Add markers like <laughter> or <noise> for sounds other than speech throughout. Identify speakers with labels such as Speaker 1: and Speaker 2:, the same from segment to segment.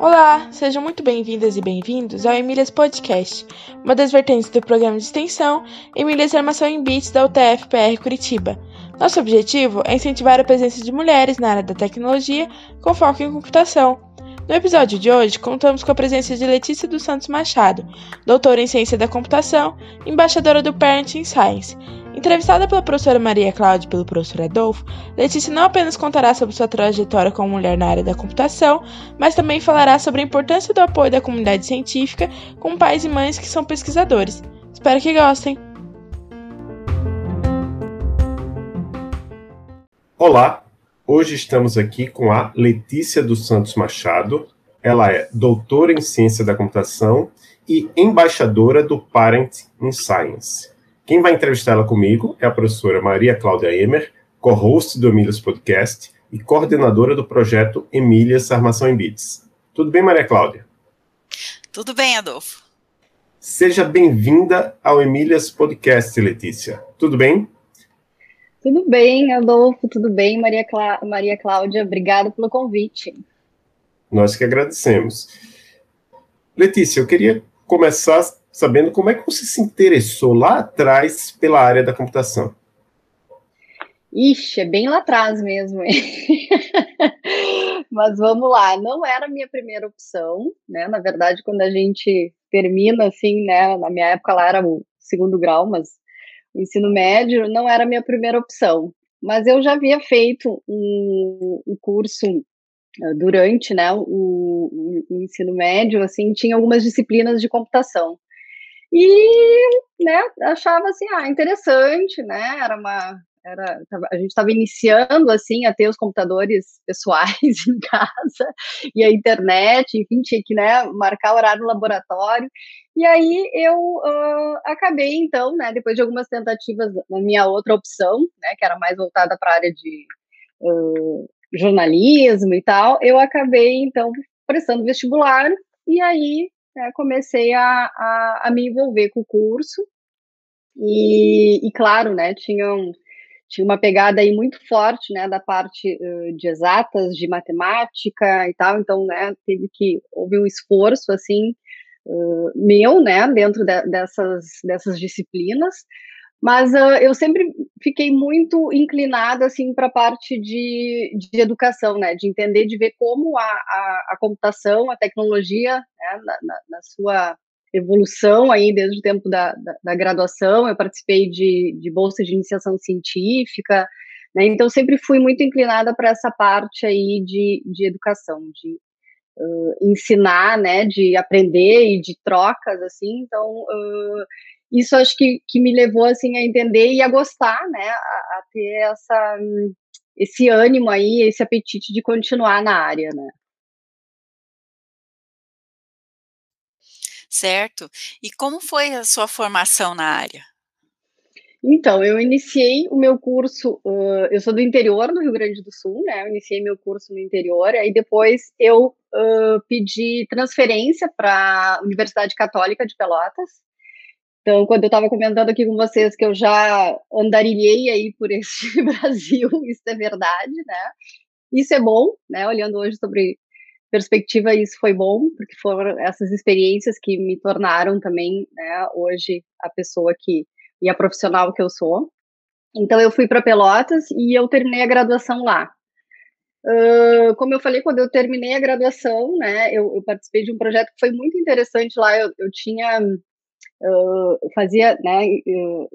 Speaker 1: Olá, sejam muito bem-vindas e bem-vindos ao Emílias Podcast, uma das vertentes do programa de extensão Emílias Armação em Bits da UTF-PR Curitiba. Nosso objetivo é incentivar a presença de mulheres na área da tecnologia com foco em computação. No episódio de hoje, contamos com a presença de Letícia dos Santos Machado, doutora em Ciência da Computação, embaixadora do Parenting Science, Entrevistada pela professora Maria Cláudia e pelo professor Adolfo, Letícia não apenas contará sobre sua trajetória como mulher na área da computação, mas também falará sobre a importância do apoio da comunidade científica com pais e mães que são pesquisadores. Espero que gostem!
Speaker 2: Olá, hoje estamos aqui com a Letícia dos Santos Machado. Ela é doutora em Ciência da Computação e embaixadora do Parent in Science. Quem vai entrevistar ela comigo é a professora Maria Cláudia Emer, co-host do Emílias Podcast e coordenadora do projeto Emílias Armação em Bits. Tudo bem, Maria Cláudia?
Speaker 3: Tudo bem, Adolfo.
Speaker 2: Seja bem-vinda ao Emílias Podcast, Letícia. Tudo bem?
Speaker 4: Tudo bem, Adolfo, tudo bem, Maria, Clá Maria Cláudia, obrigada pelo convite.
Speaker 2: Nós que agradecemos. Letícia, eu queria começar sabendo como é que você se interessou lá atrás pela área da computação.
Speaker 4: Ixi, é bem lá atrás mesmo. <laughs> Mas vamos lá, não era a minha primeira opção, né? Na verdade, quando a gente termina assim, né? Na minha época lá era o segundo grau, mas o ensino médio não era a minha primeira opção. Mas eu já havia feito um, um curso ah, durante né, o, o, ensino médio, assim, tinha algumas disciplinas de computação. E, né, achava assim, ah, interessante, né, era uma, era, a gente estava iniciando, assim, a ter os computadores <laughs> pessoais em casa, e a internet, enfim, tinha que, né, marcar horário no laboratório, e aí eu uh, acabei, então, né, depois de algumas tentativas na minha outra opção, né, que era mais voltada para a área de uh, jornalismo e tal, eu acabei, então, prestando vestibular, e aí né, comecei a, a, a, me envolver com o curso. E, e claro, né, tinha, um, tinha uma pegada aí muito forte, né, da parte uh, de exatas, de matemática e tal, então, né, teve que, houve um esforço, assim, uh, meu, né, dentro de, dessas, dessas disciplinas, mas uh, eu sempre fiquei muito inclinada assim para a parte de, de educação, né? De entender, de ver como a, a, a computação, a tecnologia, né? na, na, na, sua evolução aí desde o tempo da, da, da graduação, eu participei de, de bolsa de iniciação científica, né? Então sempre fui muito inclinada para essa parte aí de, de educação, de uh, ensinar, né? De aprender e de trocas, assim. Então uh, isso acho que, que me levou assim a entender e a gostar, né, a, a ter essa esse ânimo aí, esse apetite de continuar na área, né?
Speaker 3: Certo. E como foi a sua formação na área?
Speaker 4: Então, eu iniciei o meu curso, uh, eu sou do interior do Rio Grande do Sul, né? Eu iniciei meu curso no interior, aí depois eu uh, pedi transferência para a Universidade Católica de Pelotas, então, quando eu estava comentando aqui com vocês que eu já andarilhei aí por este <laughs> Brasil, isso é verdade, né? Isso é bom, né? Olhando hoje sobre perspectiva, isso foi bom, porque foram essas experiências que me tornaram também, né, hoje a pessoa que e a profissional que eu sou. Então eu fui para Pelotas e eu terminei a graduação lá. Uh, como eu falei, quando eu terminei a graduação, né, eu, eu, participei de um projeto que foi muito interessante lá. Eu, eu tinha uh, fazia né,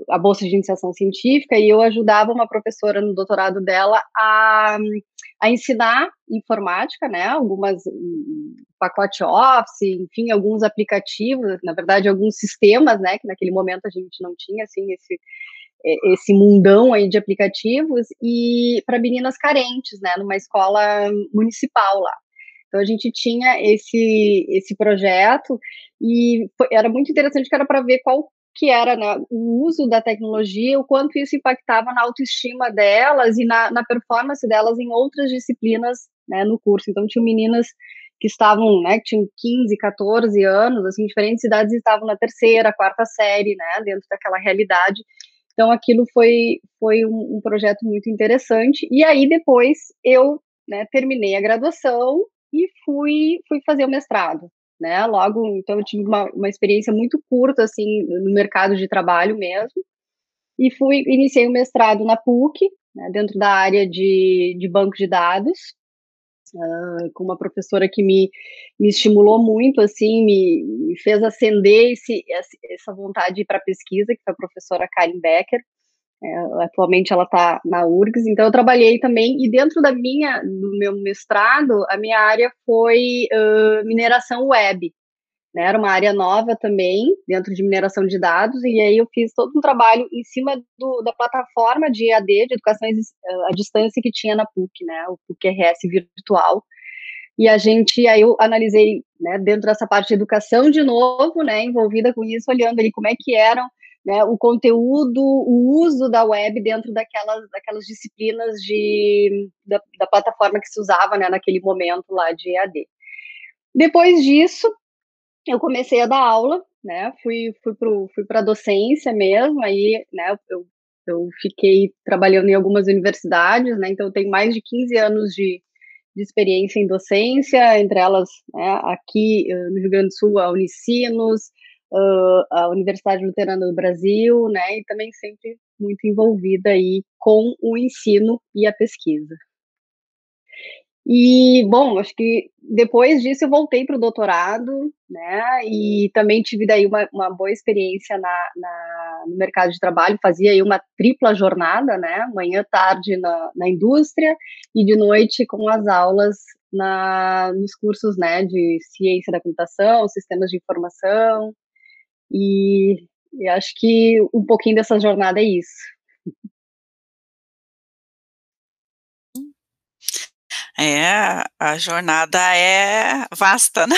Speaker 4: a bolsa de iniciação científica e eu ajudava uma professora no doutorado dela a, a ensinar informática, né, algumas um, pacote Office, enfim, alguns aplicativos, na verdade, alguns sistemas, né, que naquele momento a gente não tinha, assim, esse esse mundão aí de aplicativos e para meninas carentes, né, numa escola municipal lá. Então a gente tinha esse esse projeto e foi, era muito interessante que era para ver qual que era né, o uso da tecnologia, o quanto isso impactava na autoestima delas e na, na performance delas em outras disciplinas né, no curso. Então tinham meninas que estavam, né, que tinham 15, 14 anos, assim, diferentes cidades estavam na terceira, quarta série, né, dentro daquela realidade. Então, aquilo foi, foi um, um projeto muito interessante. E aí, depois, eu né, terminei a graduação e fui, fui fazer o mestrado. Né? Logo, então, eu tive uma, uma experiência muito curta, assim, no mercado de trabalho mesmo. E fui, iniciei o mestrado na PUC, né, dentro da área de, de banco de dados, uh, com uma professora que me, me estimulou muito, assim, me, me fez acender esse, essa vontade para pesquisa, que foi a professora Karen Becker. É, atualmente ela está na URGS, então eu trabalhei também, e dentro da minha, do meu mestrado, a minha área foi uh, mineração web, né, era uma área nova também, dentro de mineração de dados, e aí eu fiz todo um trabalho em cima do, da plataforma de EAD, de educação à distância, que tinha na PUC, né, o PUC-RS virtual, e a gente, aí eu analisei, né, dentro dessa parte de educação de novo, né, envolvida com isso, olhando ali como é que eram, né, o conteúdo, o uso da web dentro daquelas, daquelas disciplinas de, da, da plataforma que se usava, né, naquele momento lá de EAD. Depois disso, eu comecei a dar aula, né? Fui, fui para fui a docência mesmo, aí, né? Eu, eu fiquei trabalhando em algumas universidades, né? Então, eu tenho mais de 15 anos de, de experiência em docência, entre elas, né, aqui eh, no Rio Grande do Sul, a Unicinos, uh, a Universidade Luterana do Brasil, né? E também sempre muito envolvida aí com o ensino e a pesquisa. E, bom, acho que depois disso eu voltei para o doutorado, né, e também tive daí uma, uma boa experiência na, na, no mercado de trabalho, fazia aí uma tripla jornada, né, manhã, tarde na, na indústria e de noite com as aulas na, nos cursos, né, de ciência da computação, sistemas de informação, e, e acho que um pouquinho dessa jornada é isso.
Speaker 3: É, a jornada é vasta, né?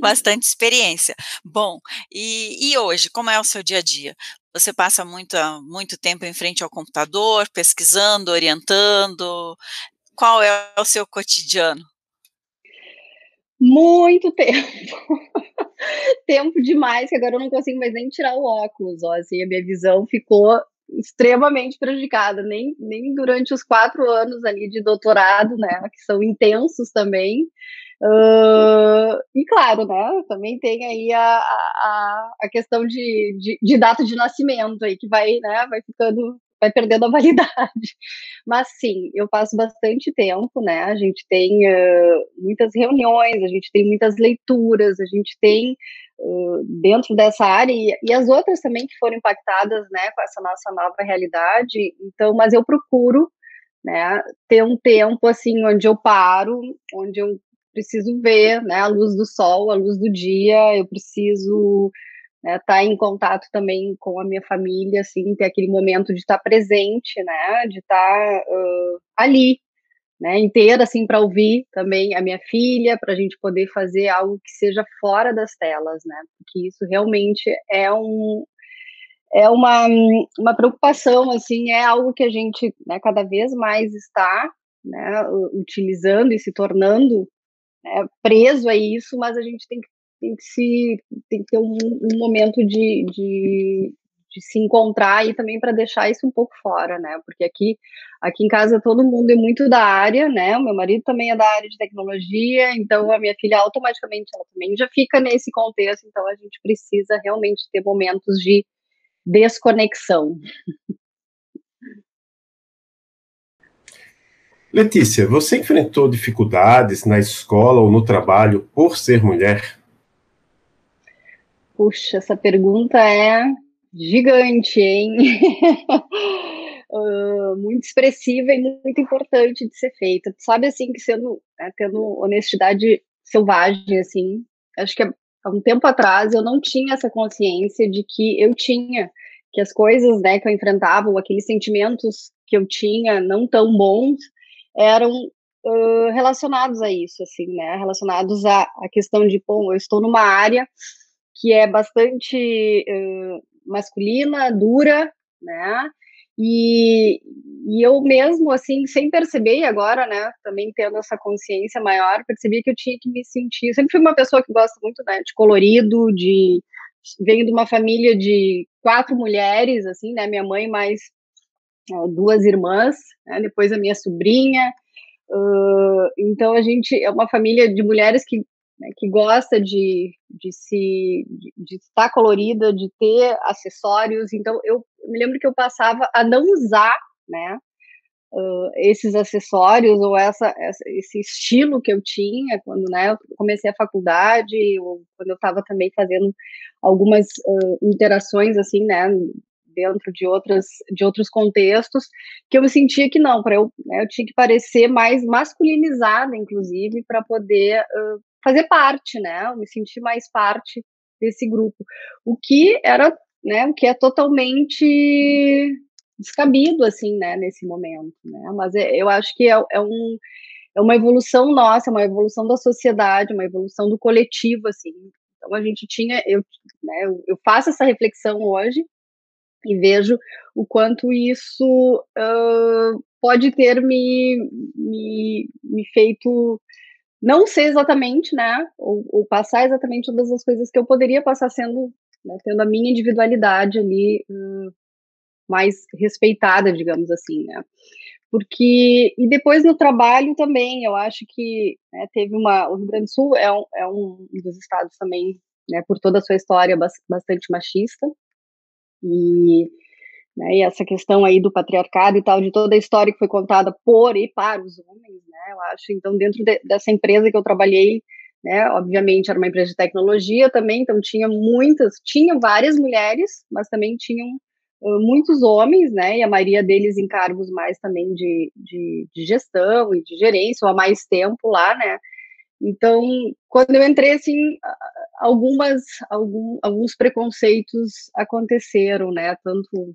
Speaker 3: Bastante experiência. Bom, e, e, hoje, como é o seu dia a dia? Você passa muito, muito tempo em frente ao computador, pesquisando, orientando? Qual é o seu cotidiano?
Speaker 4: Muito tempo. <laughs> tempo demais, que agora eu não consigo mais nem tirar o óculos, ó, assim, a minha visão ficou extremamente prejudicada, nem, nem durante os quatro anos ali de doutorado, né, que são intensos também. Uh, e claro, né, também tem aí a, a, a questão de, de, de, data de nascimento aí, que vai, né, vai ficando, vai perdendo a validade. <laughs> Mas sim, eu passo bastante tempo, né, a gente tem uh, muitas reuniões, a gente tem muitas leituras, a gente tem dentro dessa área e, e, as outras também que foram impactadas, né, com essa nossa nova realidade. Então, mas eu procuro, né, ter um tempo assim onde eu paro, onde eu preciso ver, né, a luz do sol, a luz do dia. Eu preciso né, tá em contato também com a minha família, assim, ter aquele momento de estar tá presente, né, de estar tá, uh, ali, né, inteira, assim, para ouvir também a minha filha, para a gente poder fazer algo que seja fora das telas, né, porque isso realmente é um é uma, uma preocupação, assim, é algo que a gente, né, cada vez mais está, né, utilizando e se tornando né, preso a isso, mas a gente tem que, tem que se tem que ter um, um momento de, de, de se encontrar e também para deixar isso um pouco fora, né? Porque aqui, aqui em casa todo mundo é muito da área, né? O meu marido também é da área de tecnologia, então a minha filha automaticamente ela também já fica nesse contexto, então a gente precisa realmente ter momentos de desconexão.
Speaker 2: Letícia, você enfrentou dificuldades na escola ou no trabalho por ser mulher?
Speaker 4: Puxa, essa pergunta é gigante, hein? uh, <laughs> muito expressiva e muito importante de ser feita. Sabe, assim, que sendo, né, tendo honestidade selvagem, assim, acho que há um tempo atrás eu não tinha essa consciência de que eu tinha, que as coisas, né, que eu enfrentava, aqueles sentimentos que eu tinha não tão bons, eram uh, relacionados a isso, assim, né, relacionados à, à questão de, bom, eu estou numa área que é bastante uh, masculina, dura, né? E, e eu mesmo, assim, sem perceber agora, né, também tendo essa consciência maior, percebi que eu tinha que me sentir. Eu sempre fui uma pessoa que gosta muito, né, de colorido, de, venho de uma família de quatro mulheres, assim, né? Minha mãe mais uh, duas irmãs, né? depois a minha sobrinha. Uh, então a gente é uma família de mulheres que, né, que gosta de, de se de, de, estar colorida, de ter acessórios. Então eu, me lembro que eu passava a não usar, né? uh, esses acessórios ou essa, essa, esse estilo que eu tinha quando né, eu comecei a faculdade ou quando eu estava também fazendo algumas uh, interações assim, né, dentro de outras de outros contextos que eu me sentia que não para eu né, eu tinha que parecer mais masculinizada inclusive para poder uh, fazer parte né eu me senti mais parte desse grupo o que era né o que é totalmente descabido, assim, né, nesse momento, né, mas é, eu acho que é, é, um, é uma evolução nossa, uma evolução da sociedade, uma evolução do coletivo, assim, então a gente tinha, eu, né, eu faço essa reflexão hoje e vejo o quanto isso uh, pode ter me, me, me feito não ser exatamente, né, ou, ou, passar exatamente todas as coisas que eu poderia passar sendo, né, tendo a minha individualidade ali uh, mais respeitada, digamos assim, né? Porque, e depois no trabalho também, eu acho que né, teve uma, o Rio Grande do Sul é um, é um dos estados também, né, por toda a sua história, bastante machista, e, né, e essa questão aí do patriarcado e tal, de toda a história que foi contada por e para os homens, né, eu acho, então, dentro de, dessa empresa que eu trabalhei, né, obviamente era uma empresa de tecnologia também, então tinha muitas, tinha várias mulheres, mas também tinham muitos homens, né, e a maioria deles em cargos mais também de, de, de, gestão e de gerência, ou há mais tempo lá, né, então, quando eu entrei, assim, algumas, algum, alguns preconceitos aconteceram, né, tanto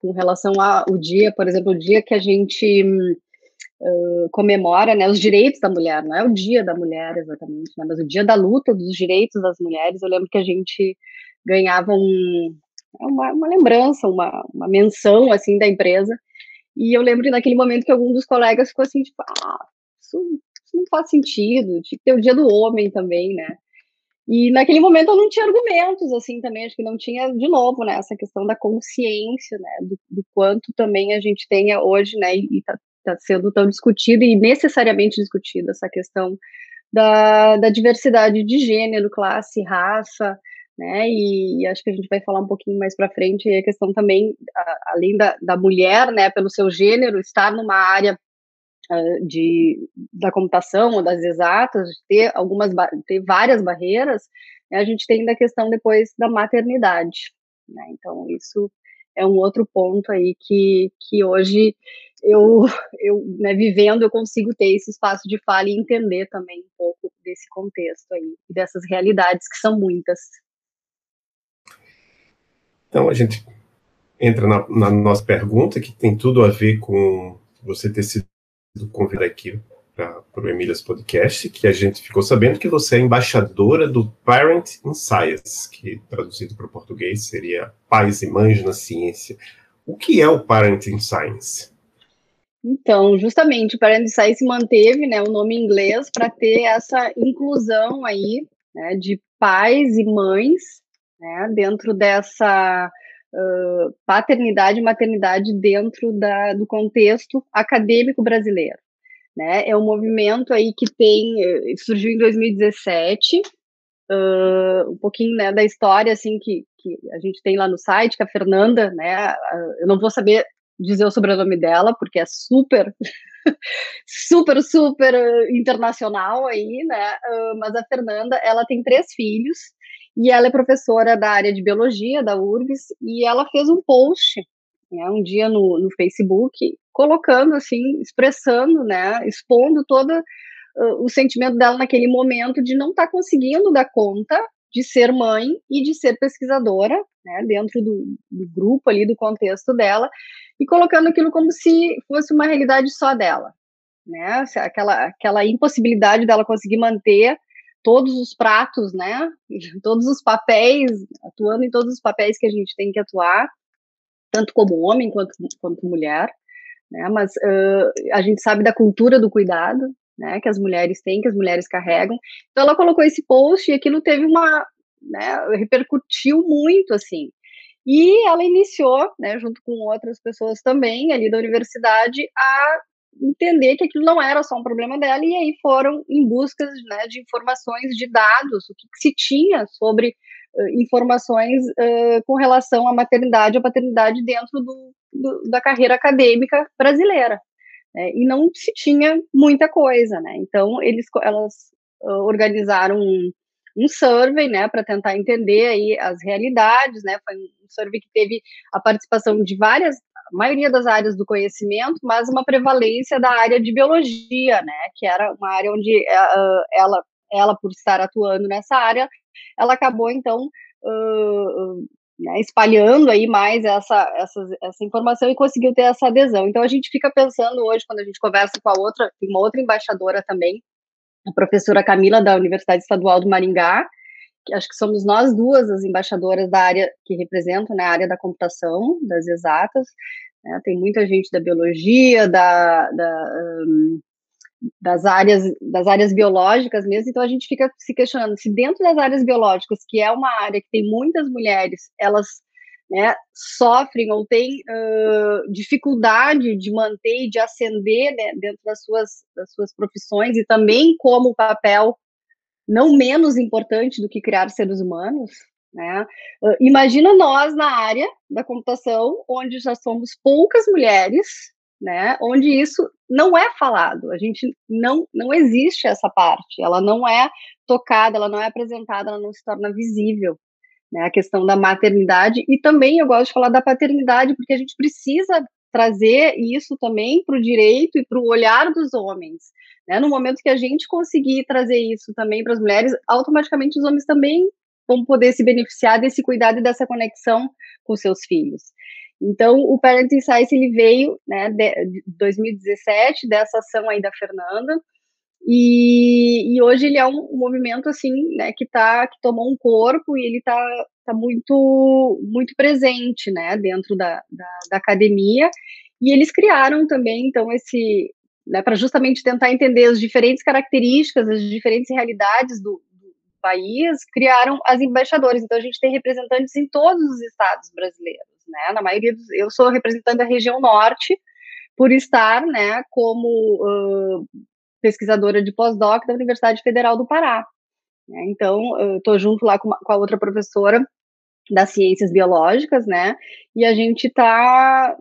Speaker 4: com relação ao dia, por exemplo, o dia que a gente uh, comemora, né, os direitos da mulher, não é o dia da mulher exatamente, né, mas o dia da luta dos direitos das mulheres, eu lembro que a gente ganhava um, é uma, uma lembrança, uma, uma menção, assim, da empresa. E eu lembro naquele momento que algum dos colegas ficou assim, tipo, ah, isso, isso não faz sentido, tinha que ter o dia do homem também, né? E naquele momento eu não tinha argumentos, assim, também, acho que não tinha, de novo, né, essa questão da consciência, né, do, do quanto também a gente tenha hoje, né, e está tá sendo tão discutido e necessariamente discutido essa questão da, da diversidade de gênero, classe, raça, né? E, e, acho que a gente vai falar um pouquinho mais para frente a questão também, a, além da, da mulher, né, pelo seu gênero, estar numa área uh, de, da computação ou das exatas, ter algumas, ter várias barreiras, né, a gente tem ainda a questão depois da maternidade, né? Então isso é um outro ponto aí que, que hoje eu, eu né, vivendo, eu consigo ter esse espaço de fala e entender também um pouco desse contexto aí, dessas realidades que são muitas.
Speaker 2: Então a gente entra na, na, nossa pergunta, que tem tudo a ver com você ter sido convidado aqui para o Emílias Podcast, que a gente ficou sabendo que você é embaixadora do Parent in Science, que traduzido para o português seria Pais e Mães na Ciência. O que é o Parent in Science?
Speaker 4: Então, justamente, o Parent in Science manteve né, o nome em inglês para ter essa inclusão aí né, de pais e mães né, dentro dessa uh, paternidade e maternidade dentro da, do contexto acadêmico brasileiro. Né? É um movimento aí que tem eh, surgiu em 2017, uh, um pouquinho né, da história assim que, que a gente tem lá no site, que a Fernanda, né, eu não vou saber dizer o sobrenome dela, porque é super, <laughs> super, super internacional aí, né? Mas a Fernanda, ela tem três filhos e ela é professora da área de biologia da URGS e ela fez um post né, um dia no, no Facebook colocando assim, expressando, né, expondo todo uh, o sentimento dela naquele momento de não estar tá conseguindo dar conta de ser mãe e de ser pesquisadora, né, dentro do, do grupo ali, do contexto dela, e colocando aquilo como se fosse uma realidade só dela, né, aquela, aquela impossibilidade dela conseguir manter todos os pratos, né? <laughs> Todos os papéis, atuando em todos os papéis que a gente tem que atuar, tanto como homem quanto, quanto mulher, né? Mas uh, a gente sabe da cultura do cuidado, né? Que as mulheres têm, que as mulheres carregam. Então ela colocou esse post e aquilo teve uma né, repercutiu muito, assim. E ela iniciou, né, junto com outras pessoas também ali da universidade, a entender que aquilo não era só um problema dela, e aí foram em busca né, de informações, de dados, o que, que se tinha sobre uh, informações uh, com relação à maternidade ou paternidade dentro do, do, da carreira acadêmica brasileira. Né, e não se tinha muita coisa, né? Então, eles, elas uh, organizaram um, um survey, né, para tentar entender aí as realidades, né? Foi um survey que teve a participação de várias maioria das áreas do conhecimento, mas uma prevalência da área de biologia, né, que era uma área onde uh, ela, ela, por estar atuando nessa área, ela acabou, então, uh, né, espalhando aí mais essa, essa, essa informação e conseguiu ter essa adesão. Então, a gente fica pensando hoje, quando a gente conversa com a outra, uma outra embaixadora também, a professora Camila, da Universidade Estadual do Maringá, acho que somos nós duas as embaixadoras da área que representam né, a área da computação, das exatas. Né, tem muita gente da biologia, da, da um, das áreas das áreas biológicas mesmo, então a gente fica se questionando se dentro das áreas biológicas, que é uma área que tem muitas mulheres, elas né, sofrem ou têm uh, dificuldade de manter e de ascender né, dentro das suas, das suas profissões e também como papel não menos importante do que criar seres humanos, né? Uh, imagina nós na área da computação, onde já somos poucas mulheres, né? Onde isso não é falado, a gente não não existe essa parte, ela não é tocada, ela não é apresentada, ela não se torna visível. Né, a questão da maternidade e também eu gosto de falar da paternidade porque a gente precisa trazer isso também para o direito e para o olhar dos homens. Né? No momento que a gente conseguir trazer isso também para as mulheres, automaticamente os homens também vão poder se beneficiar desse cuidado e dessa conexão com seus filhos. Então, o Parenting Science ele veio, né, de 2017 dessa ação aí da Fernanda, e, e hoje ele é um, um movimento assim, né, que tá que tomou um corpo e ele está tá muito muito presente, né, dentro da, da, da academia. E eles criaram também então esse né, para justamente tentar entender as diferentes características, as diferentes realidades do, do, país, criaram as embaixadoras. Então a gente tem representantes em todos os estados brasileiros, né? Na maioria dos, eu sou representante da região norte por estar, né, como uh, pesquisadora de pós-doc da Universidade Federal do Pará. Né? Então, eu estou junto lá com, uma, com a outra professora das ciências biológicas, né? E a gente está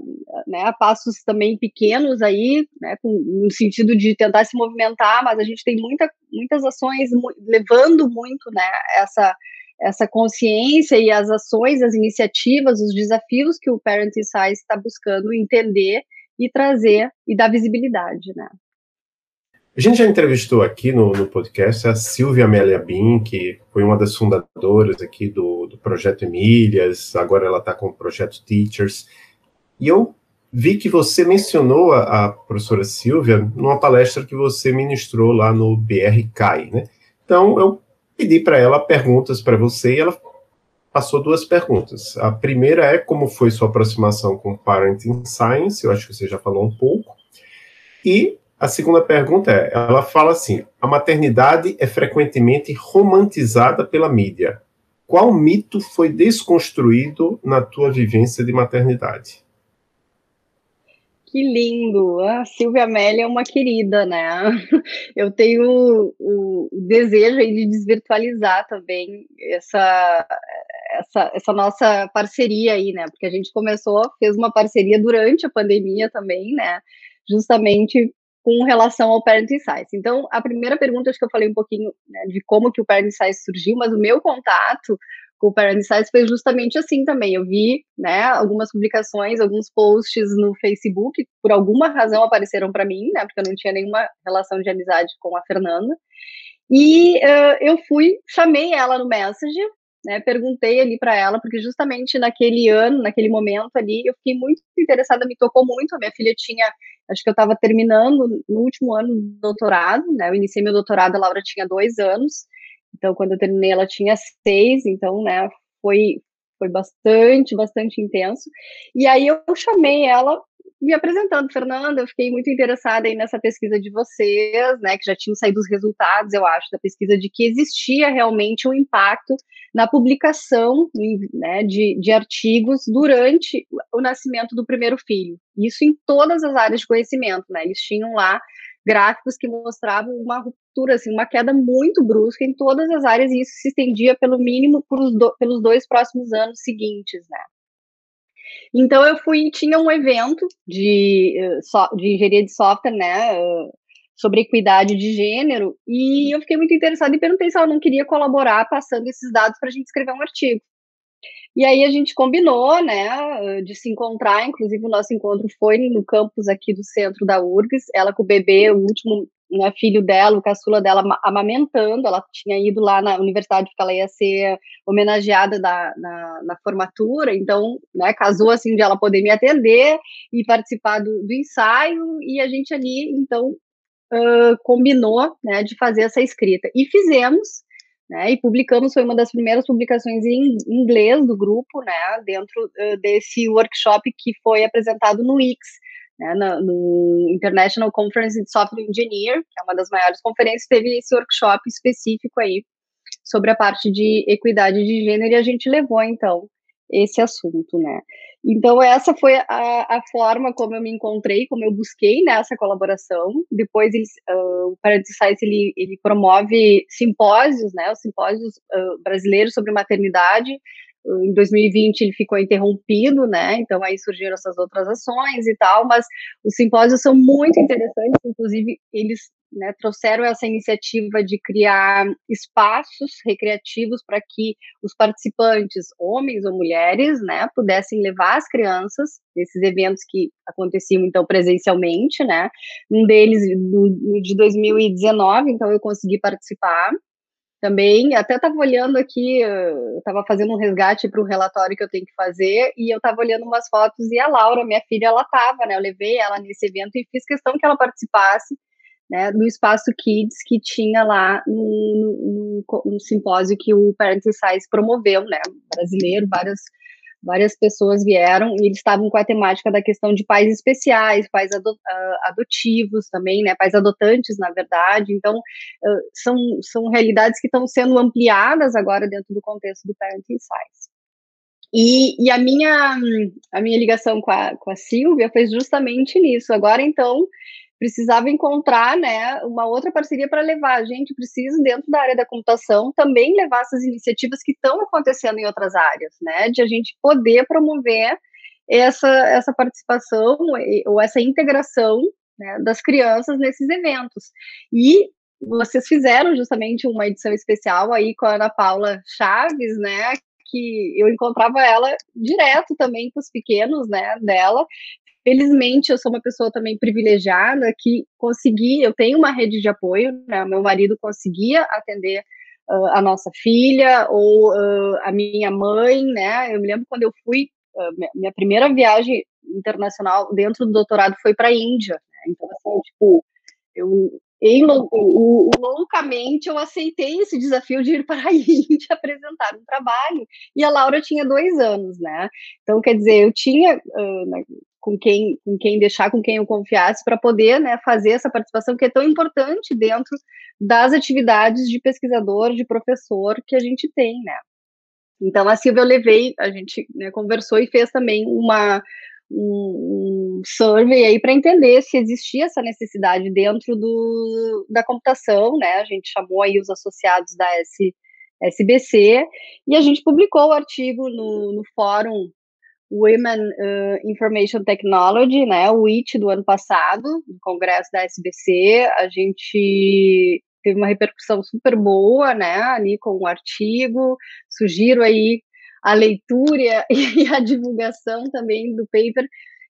Speaker 4: né, a passos também pequenos aí, né, com, no sentido de tentar se movimentar, mas a gente tem muita, muitas ações mu levando muito, né, essa essa consciência e as ações, as iniciativas, os desafios que o Parent Science está buscando entender e trazer e dar visibilidade, né?
Speaker 2: A gente já entrevistou aqui no, no podcast a Silvia Amélia Bin, que foi uma das fundadoras aqui do, do projeto Emílias, agora ela está com o projeto Teachers. E eu vi que você mencionou a, a, professora Silvia numa palestra que você ministrou lá no BR CAI, né? Então, eu pedi para ela perguntas para você e ela passou duas perguntas. A primeira é como foi sua aproximação com Parenting Science, eu acho que você já falou um pouco. E a segunda pergunta é: ela fala assim, a maternidade é frequentemente romantizada pela mídia. Qual mito foi desconstruído na tua vivência de maternidade?
Speaker 4: Que lindo! A Silvia Amélia é uma querida, né? <laughs> Eu tenho o, desejo de desvirtualizar também essa, essa, essa nossa parceria aí, né? Porque a gente começou, fez uma parceria durante a pandemia também, né? Justamente com relação ao Parent Insights. Então, a primeira pergunta, acho que eu falei um pouquinho né, de como que o Parent Insights surgiu, mas o meu contato com o Parent Insights foi justamente assim também. Eu vi, né, algumas publicações, alguns posts no Facebook, por alguma razão apareceram para mim, né, porque eu não tinha nenhuma relação de amizade com a Fernanda. E uh, eu fui, chamei ela no Messenger, né, perguntei ali para ela, porque justamente naquele ano, naquele momento ali, eu fiquei muito interessada, me tocou muito. A minha filha tinha, acho que eu estava terminando no último ano do doutorado, né? Eu iniciei meu doutorado, a Laura tinha dois anos, então quando eu terminei ela tinha seis, então, né, foi, foi bastante, bastante intenso. E aí eu chamei ela me apresentando, Fernanda, eu fiquei muito interessada aí nessa pesquisa de vocês, né, que já tinham saído os resultados, eu acho, da pesquisa de que existia realmente um impacto na publicação né, de, de artigos durante o nascimento do primeiro filho. Isso em todas as áreas de conhecimento, né? Eles tinham lá gráficos que mostravam uma ruptura, assim, uma queda muito brusca em todas as áreas, e isso se estendia pelo mínimo do, pelos dois próximos anos seguintes, né? Então eu fui, tinha um evento de, eh, de engenharia de software, né, eh, sobre equidade de gênero, e eu fiquei muito interessada e perguntei se ela não queria colaborar passando esses dados para a gente escrever um artigo. E aí a gente combinou, né, de se encontrar, inclusive o nosso encontro foi no campus aqui do centro da URGS, ela com o bebê, o último né, filho dela, o caçula dela amamentando, ela tinha ido lá na universidade porque ela ia ser homenageada da, na, na formatura, então, né, casou assim de ela poder me atender e participar do, do ensaio, e a gente ali, então, uh, combinou, né, de fazer essa escrita. E fizemos, né, e publicamos, foi uma das primeiras publicações em inglês do grupo, né, dentro uh, desse workshop que foi apresentado no IX, né, no, International Conference de Software Engineer, que é uma das maiores conferências, teve esse workshop específico aí sobre a parte de equidade de gênero e a gente levou, então, esse assunto, né. Então, essa foi a, a, forma como eu me encontrei, como eu busquei nessa colaboração. Depois, eles, uh, o Paradise Science, ele, ele promove simpósios, né, os simpósios uh, brasileiros sobre maternidade. Uh, em 2020, ele ficou interrompido, né, então aí surgiram essas outras ações e tal, mas os simpósios são muito interessantes, inclusive, eles né, trouxeram essa iniciativa de criar espaços recreativos para que os participantes, homens ou mulheres, né, pudessem levar as crianças nesses eventos que aconteciam então presencialmente, né? Um deles no, de 2019, então eu consegui participar também. Até estava olhando aqui, estava fazendo um resgate para o relatório que eu tenho que fazer e eu estava olhando umas fotos e a Laura, minha filha, ela estava, né? Eu levei ela nesse evento e fiz questão que ela participasse né, do Espaço Kids que tinha lá no, no, no, no simpósio que o Parents Size promoveu, né, brasileiro, várias, várias pessoas vieram e eles estavam com a temática da questão de pais especiais, pais ado, uh, adotivos também, né, pais adotantes, na verdade, então uh, são, são realidades que estão sendo ampliadas agora dentro do contexto do Parenting Size. E, e, a, minha, a minha ligação com a, com a Silvia foi justamente nisso. Agora, então, precisava encontrar né, uma outra parceria para levar. A gente precisa, dentro da área da computação, também levar essas iniciativas que estão acontecendo em outras áreas, né? De a gente poder promover essa, essa participação ou essa integração né, das crianças nesses eventos. E vocês fizeram justamente uma edição especial aí com a Ana Paula Chaves, né? Que eu encontrava ela direto também com os pequenos, né, dela, Felizmente, eu sou uma pessoa também privilegiada que consegui, eu tenho uma rede de apoio, né? Meu marido conseguia atender uh, a nossa filha ou uh, a minha mãe, né? Eu me lembro quando eu fui, uh, minha primeira viagem internacional dentro do doutorado foi para a Índia. Né? Então, assim, tipo, eu em, loucamente eu aceitei esse desafio de ir para a <laughs> Índia apresentar um trabalho e a Laura tinha dois anos, né? Então quer dizer eu tinha uh, com quem, com quem deixar, com quem eu confiasse, para poder né, fazer essa participação que é tão importante dentro das atividades de pesquisador, de professor que a gente tem, né? Então, a Silvia eu levei, a gente né, conversou e fez também uma, um, um survey aí para entender se existia essa necessidade dentro do, da computação, né? A gente chamou aí os associados da S, SBC e a gente publicou o artigo no, no fórum Women uh, Information Technology, né, o IT do ano passado, no congresso da SBC, a gente teve uma repercussão super boa, né, ali com o artigo, sugiro aí a leitura <laughs> e a divulgação também do paper,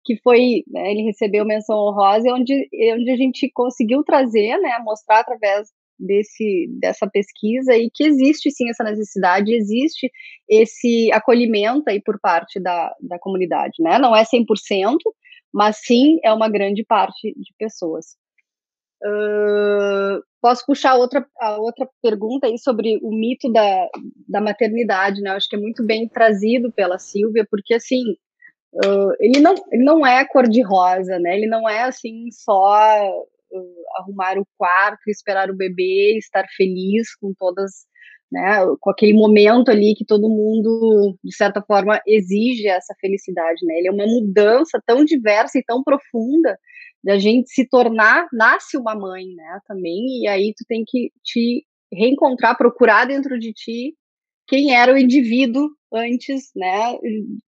Speaker 4: que foi, né, ele recebeu menção honrosa, onde, onde a gente conseguiu trazer, né, mostrar através desse, dessa pesquisa e que existe sim essa necessidade, existe esse acolhimento aí por parte da, da comunidade, né? Não é 100%, mas sim é uma grande parte de pessoas. Uh, posso puxar outra, a outra pergunta aí sobre o mito da, da maternidade, né? Eu acho que é muito bem trazido pela Silvia, porque assim uh, ele, não, ele não é cor-de-rosa, né? Ele não é assim só uh, arrumar o quarto, esperar o bebê, estar feliz com todas, né? Com aquele momento ali que todo mundo, de certa forma, exige essa felicidade, né? Ele é uma mudança tão diversa e tão profunda da gente se tornar, nasce uma mãe, né? Também, e aí tu tem que te reencontrar, procurar dentro de ti quem era o indivíduo antes, né,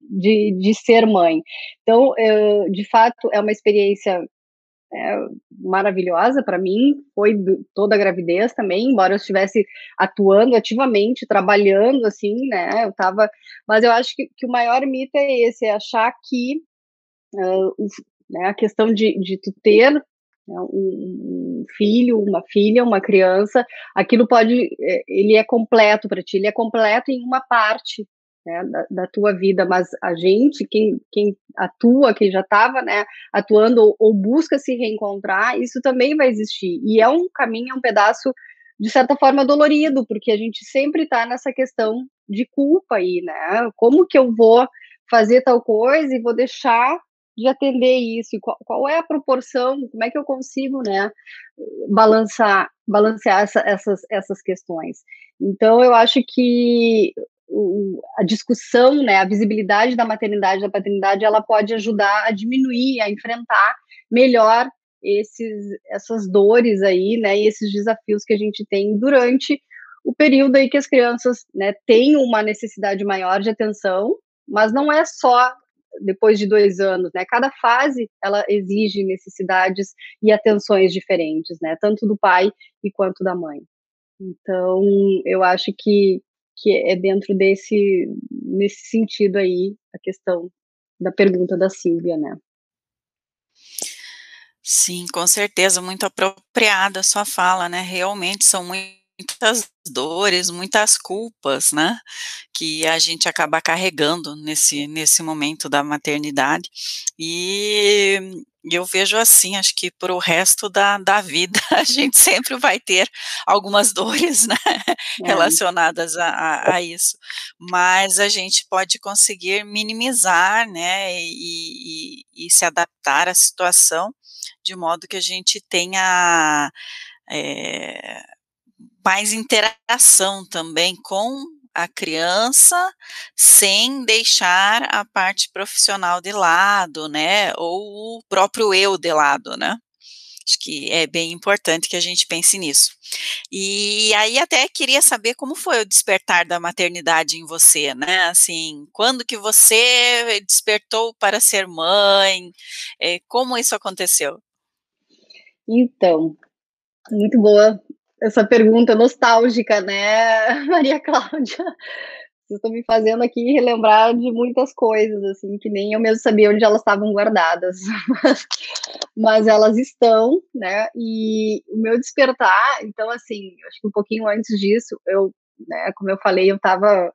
Speaker 4: de, de ser mãe. Então, eu, de fato, é uma experiência é, maravilhosa para mim, foi toda a gravidez também, embora eu estivesse atuando ativamente, trabalhando, assim, né, eu tava, mas eu acho que, que o maior mito é esse, é achar que uh, né, a questão de, de tu ter né, um, um filho, uma filha, uma criança, aquilo pode, é, ele é completo para ti, ele é completo em uma parte né, da, da, tua vida, mas a gente, quem, quem atua, quem já estava né, atuando ou, ou, busca se reencontrar, isso também vai existir. E é um caminho, é um pedaço, de certa forma, dolorido, porque a gente sempre está nessa questão de culpa aí, né? Como que eu vou fazer tal coisa e vou deixar de atender isso? Qual, qual, é a proporção? Como é que eu consigo, né, balançar, balancear essa, essas, essas questões? Então, eu acho que o, a discussão, né, a visibilidade da maternidade, da paternidade, ela pode ajudar a diminuir, a enfrentar melhor esses, essas dores aí, né, e esses desafios que a gente tem durante o período aí que as crianças, né, têm uma necessidade maior de atenção, mas não é só depois de dois anos, né? Cada fase ela exige necessidades e atenções diferentes, né? Tanto do pai e quanto da mãe. Então, eu acho que que é dentro desse nesse sentido aí a questão da pergunta da Silvia, né?
Speaker 3: Sim, com certeza, muito apropriada a sua fala, né? Realmente são muitas dores, muitas culpas, né? Que a gente acaba carregando nesse, nesse momento da maternidade. E eu vejo assim, acho que para o resto da, da vida <laughs> a gente sempre vai ter algumas dores né, é. relacionadas a, a, a, isso, mas a gente pode conseguir minimizar né, e, e, e se adaptar à situação de modo que a gente tenha é, mais interação também com a criança sem deixar a parte profissional de lado, né? Ou o próprio eu de lado, né? Acho que é bem importante que a gente pense nisso. E aí até queria saber como foi o despertar da maternidade em você, né? Assim, quando que você despertou para ser mãe? É, como isso aconteceu?
Speaker 4: Então, muito boa essa pergunta nostálgica, né, <laughs> Maria Cláudia? Vocês estão me fazendo aqui relembrar de muitas coisas, assim, que nem eu mesmo sabia onde elas estavam guardadas. <laughs> Mas elas estão, né? E o meu despertar, então, assim, acho que um pouquinho antes disso, eu, né, como eu falei, eu estava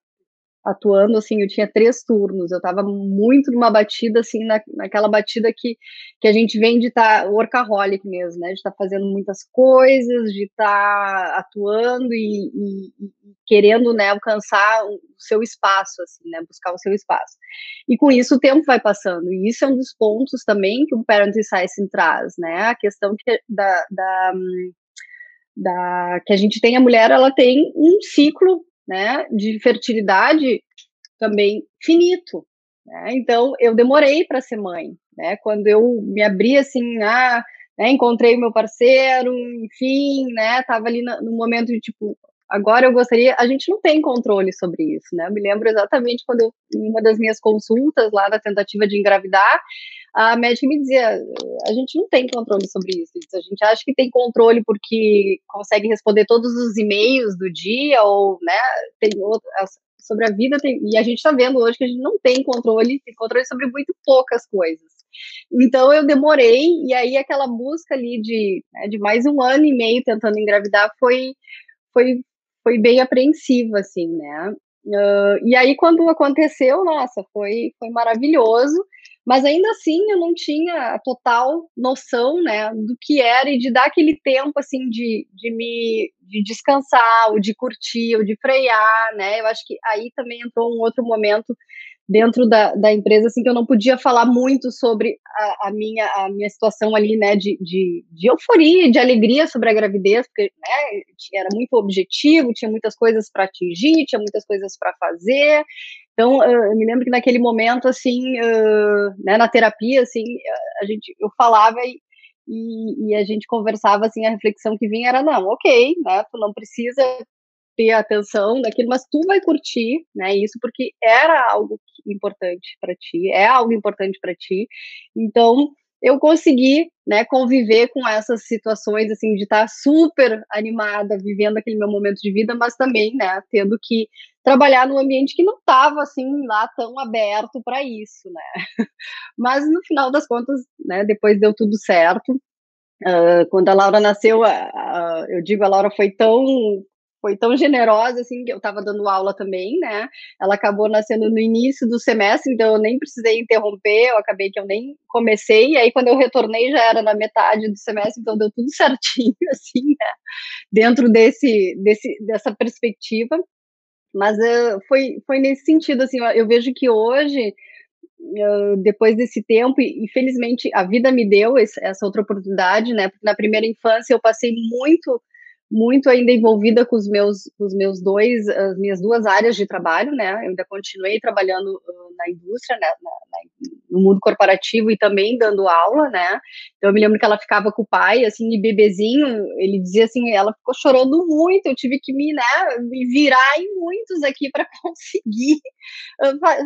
Speaker 4: atuando, assim, eu tinha três turnos, eu estava muito numa batida, assim, na, naquela batida que, que a gente vem de estar tá, workaholic mesmo, né, de estar tá fazendo muitas coisas, de estar tá atuando e, e, querendo, né, alcançar o seu espaço, assim, né, buscar o seu espaço. E com isso o tempo vai passando, e isso é um dos pontos também que o Parent Science traz, né, a questão que, da, da da que a gente tem a mulher ela tem um ciclo né, de fertilidade também finito. Né? Então, eu demorei para ser mãe. Né? Quando eu me abri assim, ah, né, encontrei meu parceiro, enfim, né, tava ali no, no momento de tipo, agora eu gostaria, a gente não tem controle sobre isso, né? Eu me lembro exatamente quando eu, em uma das minhas consultas lá da tentativa de engravidar, a médica me dizia: a gente não tem controle sobre isso. A gente acha que tem controle porque consegue responder todos os e-mails do dia, ou né, tem outro, sobre a vida, tem, e a gente está vendo hoje que a gente não tem controle, tem controle sobre muito poucas coisas. Então eu demorei, e aí aquela busca ali de, né, de mais um ano e meio tentando engravidar foi, foi, foi bem apreensiva, assim, né? Uh, e aí, quando aconteceu, nossa, foi, foi maravilhoso. Mas ainda assim eu não tinha total noção, né, do que era e de dar aquele tempo assim de, de me de descansar, ou de curtir, ou de frear, né? Eu acho que aí também entrou um outro momento dentro da, da empresa, assim, que eu não podia falar muito sobre a, a minha, a minha situação ali, né, de, de, de, euforia, de alegria sobre a gravidez, porque, né, era muito objetivo, tinha muitas coisas para atingir, tinha muitas coisas para fazer, então, eu me lembro que naquele momento, assim, né, na terapia, assim, a gente, eu falava e, e, e, a gente conversava, assim, a reflexão que vinha era, não, ok, né, tu não precisa ter atenção daquilo, mas tu vai curtir, né, isso porque era algo importante para ti, é algo importante para ti, então eu consegui, né, conviver com essas situações, assim, de estar tá super animada, vivendo aquele meu momento de vida, mas também, né, tendo que trabalhar num ambiente que não estava, assim, lá tão aberto para isso, né. <laughs> Mas, no final das contas, né, depois deu tudo certo. Uh, quando a Laura nasceu, eu digo, a Laura foi tão foi tão generosa assim que eu estava dando aula também, né? Ela acabou nascendo no início do semestre, então eu nem precisei interromper, eu acabei que eu nem comecei, e aí quando eu retornei já era na metade do semestre, então deu tudo <laughs> certinho assim, né? Dentro desse, desse dessa perspectiva. Mas uh, foi foi nesse sentido assim, eu, eu vejo que hoje Uh, depois desse tempo, e felizmente a vida me deu essa outra oportunidade, né? Porque na primeira infância eu passei muito muito ainda envolvida com os meus, com os meus dois, as minhas duas áreas de trabalho, né? Eu ainda continuei trabalhando na indústria, né? Na, na, no mundo corporativo e também dando aula, né? Então eu me lembro que ela ficava com o pai, assim, e bebezinho, ele dizia assim, ela ficou chorando muito, eu tive que me, né, me virar em muitos aqui para <laughs> conseguir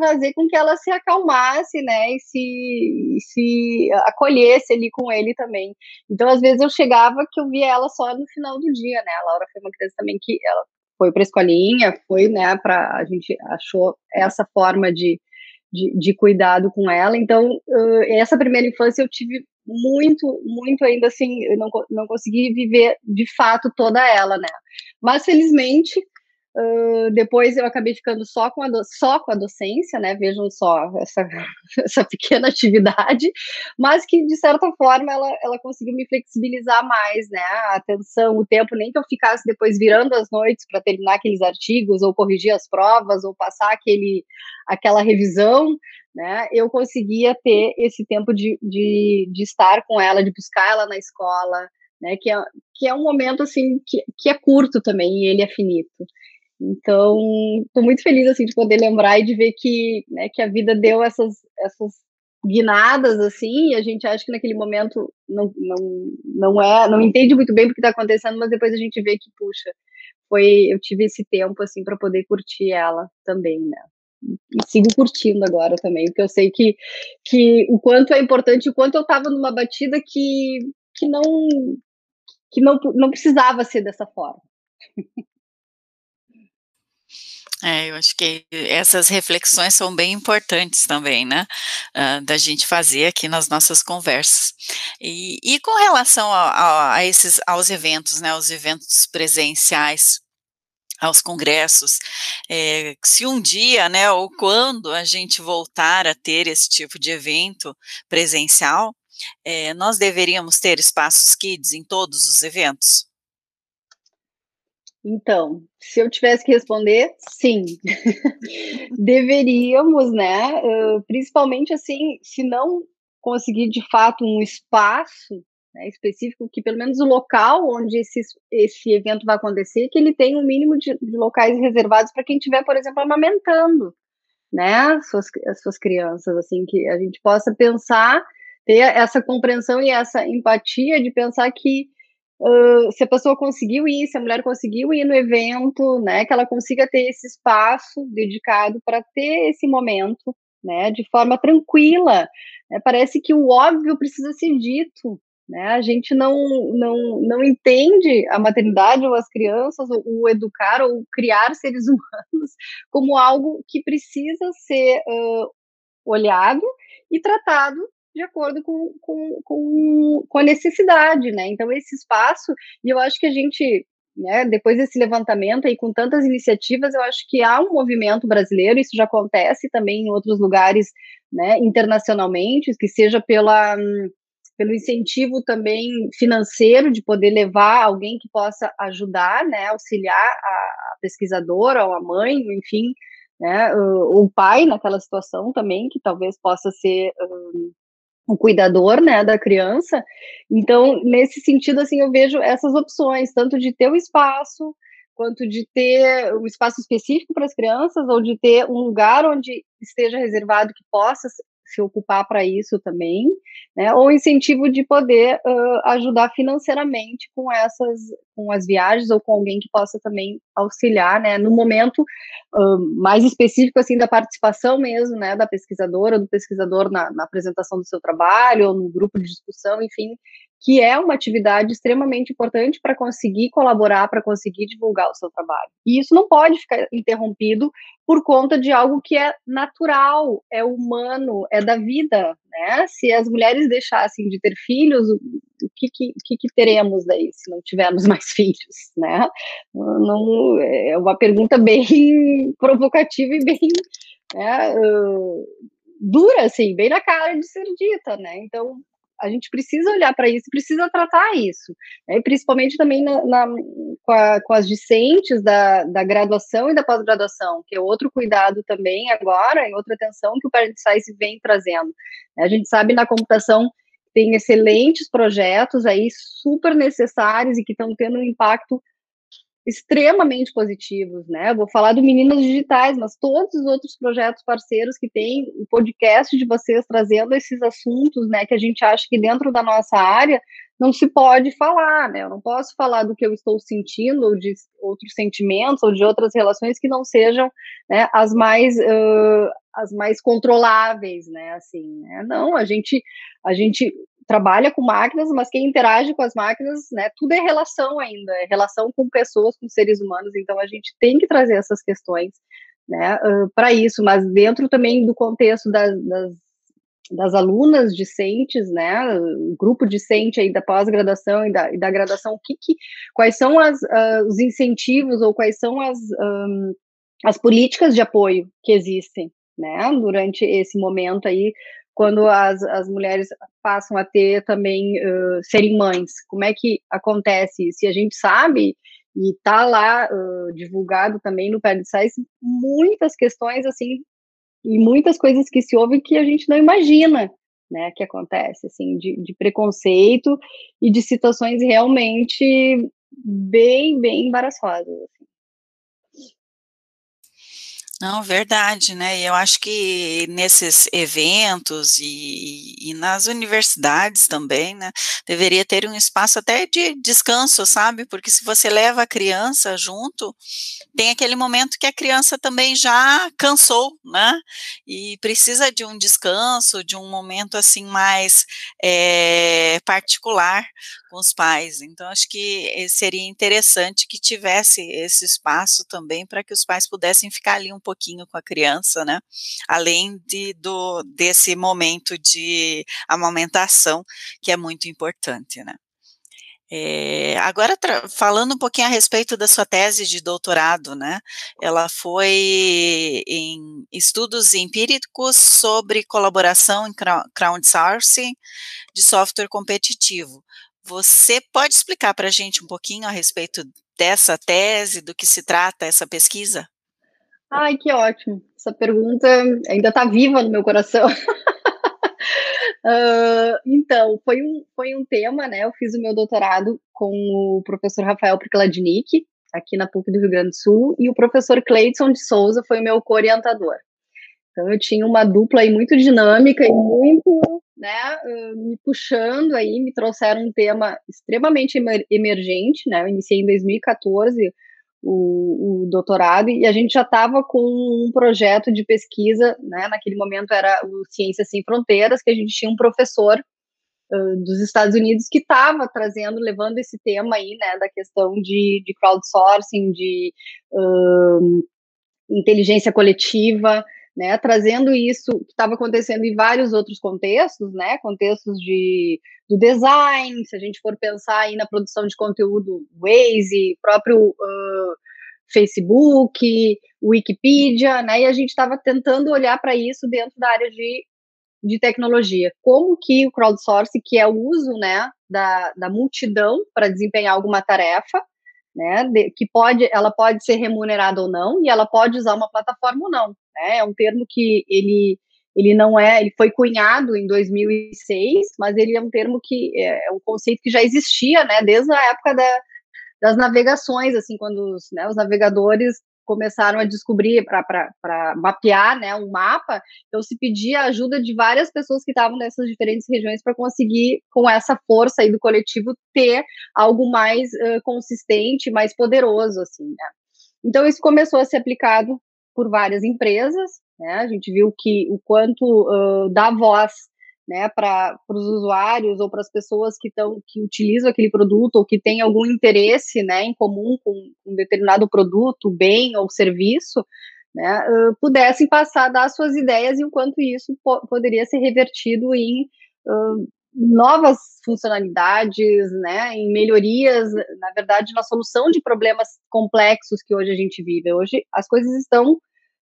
Speaker 4: fazer com que ela se acalmasse, né? E se, se acolhesse ali com ele também. Então às vezes eu chegava que eu via ela só no final do dia, né? A Laura foi uma criança também que ela foi para escolinha, foi, né, para a gente achou essa forma de, de, de, cuidado com ela. Então, uh, essa primeira infância eu tive muito, muito ainda assim, eu não, não consegui viver de fato toda ela, né? Mas felizmente Depois eu acabei ficando só com, a só com a docência, né? Vejam só essa, <laughs> essa pequena atividade, mas que de certa forma ela, ela conseguiu me flexibilizar mais, né? A atenção, o tempo, nem que eu ficasse depois virando as noites para terminar aqueles artigos, ou corrigir as provas, ou passar aquele, aquela revisão, né? Eu conseguia ter esse tempo de, de, de estar com ela, de buscar ela na escola, né? Que é, que é um momento assim que, que é curto também e ele é finito. Então, estou muito feliz assim de poder lembrar e de ver que, né, que a vida deu essas, essas guinadas assim, e a gente acha que naquele momento não, não, não é, não entende muito bem o que está acontecendo, mas depois a gente vê que puxa, foi, eu tive esse tempo assim para poder curtir ela também, né? E sigo curtindo agora também, porque eu sei que, que o quanto é importante, o quanto eu estava numa batida que, que não que não, não precisava ser dessa forma. <laughs>
Speaker 3: É, eu acho que essas reflexões são bem importantes também, né, uh, da gente fazer aqui nas nossas conversas. E, e com relação a, a, a, esses, aos eventos, né, aos eventos presenciais, aos congressos, é, se um dia, né, ou quando a gente voltar a ter esse tipo de evento presencial, é, nós deveríamos ter espaços kids em todos os eventos?
Speaker 4: Então, se eu tivesse que responder, sim. <laughs> Deveríamos, né? Uh, principalmente assim, se não conseguir de fato um espaço né, específico, que pelo menos o local onde esse, esse evento vai acontecer, que ele tenha um mínimo de, de locais reservados para quem estiver, por exemplo, amamentando, né? As suas, as suas crianças, assim, que a gente possa pensar, ter essa compreensão e essa empatia de pensar que Uh, se a pessoa conseguiu ir, se a mulher conseguiu ir no evento, né, que ela consiga ter esse espaço dedicado para ter esse momento, né, de forma tranquila. Né, parece que o óbvio precisa ser dito, né, a gente não, não, não entende a maternidade ou as crianças, ou, educar ou criar seres <laughs> humanos como algo que precisa ser uh, olhado e tratado de acordo com, com, com, com a necessidade, né? Então, esse espaço, e eu acho que a gente, né, depois desse levantamento aí, com tantas iniciativas, eu acho que há um movimento brasileiro, isso já acontece também em outros lugares, né, internacionalmente, que seja pela pelo incentivo também financeiro de poder levar alguém que possa ajudar, né, auxiliar a pesquisadora ou a mãe, enfim, né? O, o pai naquela situação também, que talvez possa ser um, um cuidador, né, da criança. Então, nesse sentido, assim, eu vejo essas opções, tanto de ter o espaço, quanto de ter um espaço específico para as crianças, ou de ter um lugar onde esteja reservado que possa se ocupar para isso também, né? Ou incentivo de poder uh, ajudar financeiramente com essas, com as viagens ou com alguém que possa também auxiliar, né? No momento uh, mais específico assim da participação mesmo, né? Da pesquisadora, do pesquisador na, na apresentação do seu trabalho ou no grupo de discussão, enfim, que é uma atividade extremamente importante para conseguir colaborar, para conseguir divulgar o seu trabalho. E isso não pode ficar interrompido por conta de algo que é natural, é humano, é da vida, né? Se as mulheres deixassem de ter filhos, o que, que, que, que teremos daí se não tivermos <laughs> mais filhos, né? Não, é uma pergunta bem <laughs> provocativa e bem né, uh, dura, assim, bem na cara de ser dita, né? Então, a gente precisa olhar para isso, precisa tratar isso, né? principalmente também na, na com, a, com, as discentes da, da graduação e da pós-graduação, que é outro cuidado também agora, e outra atenção que o Parent Science vem trazendo. A gente sabe na computação tem excelentes projetos aí super necessários e que estão tendo um impacto extremamente positivos, né? vou falar do Meninas Digitais, mas todos os outros projetos parceiros que tem, o podcast de vocês trazendo esses assuntos, né, que a gente acha que dentro da nossa área não se pode falar, né? Eu não posso falar do que eu estou sentindo, ou de outros sentimentos, ou de outras relações que não sejam né, as mais uh, as mais controláveis, né? Assim, né? não, a gente a gente trabalha com máquinas, mas quem interage com as máquinas, né, tudo é relação ainda, é relação com pessoas, com seres humanos, então a gente tem que trazer essas questões, né, uh, para isso, mas dentro também do contexto das, das, das alunas discentes, né, o grupo discente aí da pós-graduação e da, e da graduação, o que, que quais são as, uh, os incentivos ou quais são as, um, as políticas de apoio que existem, né, durante esse momento aí, quando as, as mulheres passam a ter também uh, serem mães. Como é que acontece? Se a gente sabe e está lá uh, divulgado também no Parent Size, muitas questões assim e muitas coisas que se ouvem que a gente não imagina, né, que acontece assim de, de preconceito e de situações realmente bem bem embaraçosas.
Speaker 3: Não, verdade, né? Eu acho que nesses eventos e, e, nas universidades também, né? Deveria ter um espaço até de descanso, sabe? Porque se você leva a criança junto, tem aquele momento que a criança também já cansou, né? E precisa de um descanso, de um momento assim mais é, particular com os pais. Então, acho que eh, seria interessante que tivesse esse espaço também para que os pais pudessem ficar ali um pouquinho com a criança, né? Além de, do, desse momento de amamentação, que é muito importante, né? É, agora, falando um pouquinho a respeito da sua tese de doutorado, né? Ela foi em estudos empíricos sobre colaboração em crowdsourcing de software competitivo. Você pode explicar para a gente um pouquinho a respeito dessa tese, do que se trata essa pesquisa?
Speaker 4: Ai, que ótimo. Essa pergunta ainda está viva no meu coração. uh, <laughs> então, foi um, foi um tema, né? Eu fiz o meu doutorado com o professor Rafael Prikladnik, aqui na PUC do Rio Grande do Sul, e o professor Cleiton de Souza foi o meu co-orientador. Então, eu tinha uma dupla aí muito dinâmica e muito né, me puxando aí, me trouxeram um tema extremamente emergente, né, eu iniciei em 2014 o, o doutorado e a gente já estava com um projeto de pesquisa, né, naquele momento era o Ciências Sem Fronteiras, que a gente tinha um professor uh, dos Estados Unidos que estava trazendo, levando esse tema aí, né, da questão de, de crowdsourcing, de uh, inteligência coletiva, né, trazendo isso que estava acontecendo em vários outros contextos, né, contextos de, do design, se a gente for pensar aí na produção de conteúdo, Waze, próprio uh, Facebook, Wikipedia, né, e a gente estava tentando olhar para isso dentro da área de, de tecnologia. Como que o crowdsourcing, que é o uso, né, da, da multidão para desempenhar alguma tarefa, né, de, que pode, ela pode ser remunerada ou não, e ela pode usar uma plataforma ou não, né, é um termo que ele, ele não é, ele foi cunhado em 2006, mas ele é um termo que, é, é um conceito que já existia, né, desde a época da, das navegações, assim, quando os, né, os navegadores começaram a descobrir para mapear né, um mapa, então se pedia a ajuda de várias pessoas que estavam nessas diferentes regiões para conseguir, com essa força aí do coletivo, ter algo mais uh, consistente, mais poderoso, assim, né? Então isso começou a ser aplicado por várias empresas, né? A gente viu que o quanto uh, dá voz né, para os usuários ou para as pessoas que estão que utilizam aquele produto ou que têm algum interesse, né, em comum com um determinado produto, bem ou serviço, né, uh, pudessem passar dar suas ideias e o quanto isso po poderia ser revertido em uh, novas funcionalidades, né, em melhorias, na verdade, na solução de problemas complexos que hoje a gente vive. Hoje as coisas estão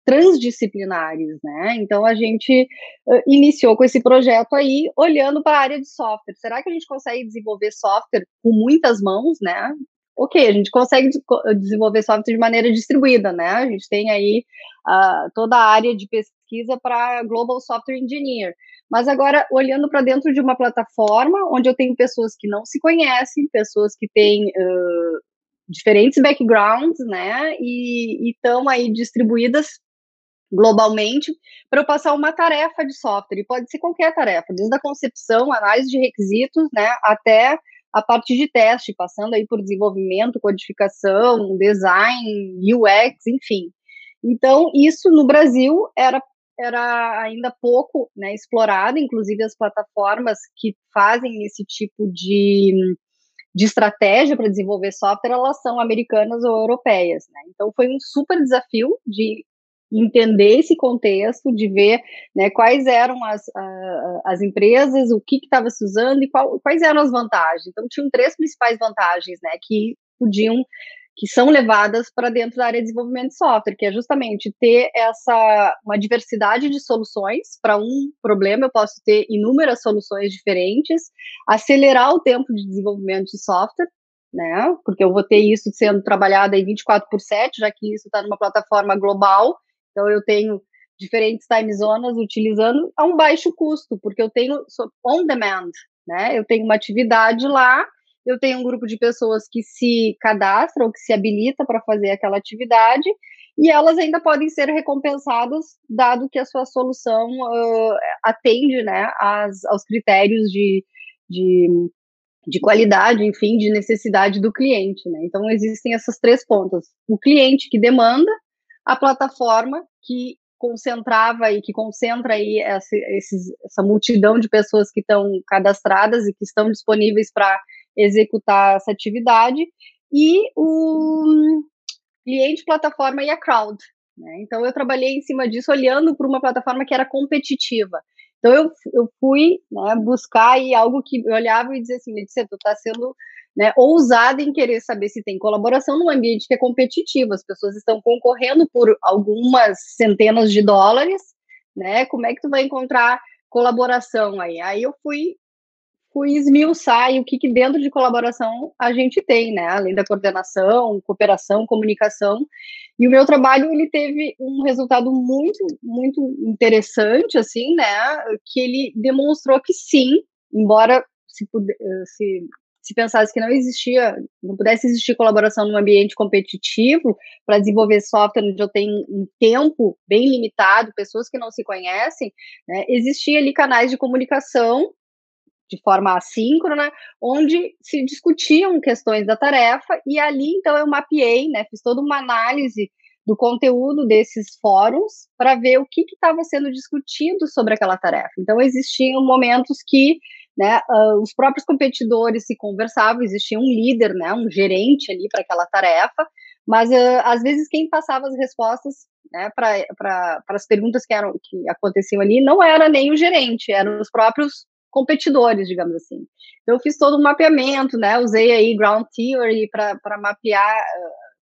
Speaker 4: transdisciplinares, né? Então a gente uh, iniciou com esse projeto aí, olhando para a área de software. Será que a gente consegue desenvolver software com muitas mãos, né? Ok, a gente consegue desenvolver software de maneira distribuída, né? A gente tem aí uh, toda a área de pesquisa para Global Software Engineer. Mas agora, olhando para dentro de uma plataforma onde eu tenho pessoas que não se conhecem, pessoas que têm uh, diferentes backgrounds, né? E estão aí distribuídas globalmente para eu passar uma tarefa de software, e pode ser qualquer tarefa, desde a concepção, análise de requisitos, né, até a parte de teste, passando aí por desenvolvimento, codificação, design, UX, enfim. Então, isso no Brasil era, era ainda pouco né, explorado, inclusive as plataformas que fazem esse tipo de, de estratégia para desenvolver software, elas são americanas ou europeias. Né? Então, foi um super desafio de entender esse contexto, de ver né, quais eram as, as empresas, o que estava se usando e qual, quais eram as vantagens. Então, tinham três principais vantagens né, que podiam, que são levadas para dentro da área de desenvolvimento de software, que é justamente ter essa uma diversidade de soluções para um problema, eu posso ter inúmeras soluções diferentes, acelerar o tempo de desenvolvimento de software, né? Porque eu vou ter isso sendo trabalhado aí 24 por 7, já que isso está numa plataforma global então, eu tenho diferentes time zonas utilizando a um baixo custo, porque eu tenho on demand, né? Eu tenho uma atividade lá, eu tenho um grupo de pessoas que se cadastram, ou que se habilita para fazer aquela atividade, e elas ainda podem ser recompensadas, dado que a sua solução uh, atende né, as, aos critérios de, de, de qualidade, enfim, de necessidade do cliente. Né? Então, existem essas três pontas. O cliente que demanda, a plataforma que concentrava e que concentra aí essa, esses, essa multidão de pessoas que estão cadastradas e que estão disponíveis para executar essa atividade, e o cliente, plataforma e a crowd. Né? Então, eu trabalhei em cima disso, olhando para uma plataforma que era competitiva. Então, eu, eu fui né, buscar aí algo que eu olhava e dizia assim, Letícia, tu está sendo né, ousada em querer saber se tem colaboração num ambiente que é competitivo, as pessoas estão concorrendo por algumas centenas de dólares, né? Como é que tu vai encontrar colaboração aí? Aí eu fui fui esmiuçar e o que, que dentro de colaboração a gente tem, né? Além da coordenação, cooperação, comunicação. E o meu trabalho ele teve um resultado muito muito interessante, assim, né? Que ele demonstrou que sim, embora se, se se pensasse que não existia, não pudesse existir colaboração num ambiente competitivo para desenvolver software onde eu tenho um tempo bem limitado, pessoas que não se conhecem, né, existia ali canais de comunicação de forma assíncrona, onde se discutiam questões da tarefa, e ali, então, eu mapeei, né, fiz toda uma análise do conteúdo desses fóruns para ver o que estava sendo discutido sobre aquela tarefa. Então, existiam momentos que né, uh, os próprios competidores se conversavam, existia um líder, né, um gerente ali para aquela tarefa, mas uh, às vezes quem passava as respostas né, para as perguntas que, eram, que aconteciam ali não era nem o gerente, eram os próprios competidores, digamos assim. Então, eu fiz todo um mapeamento, né, usei aí Ground Theory para mapear,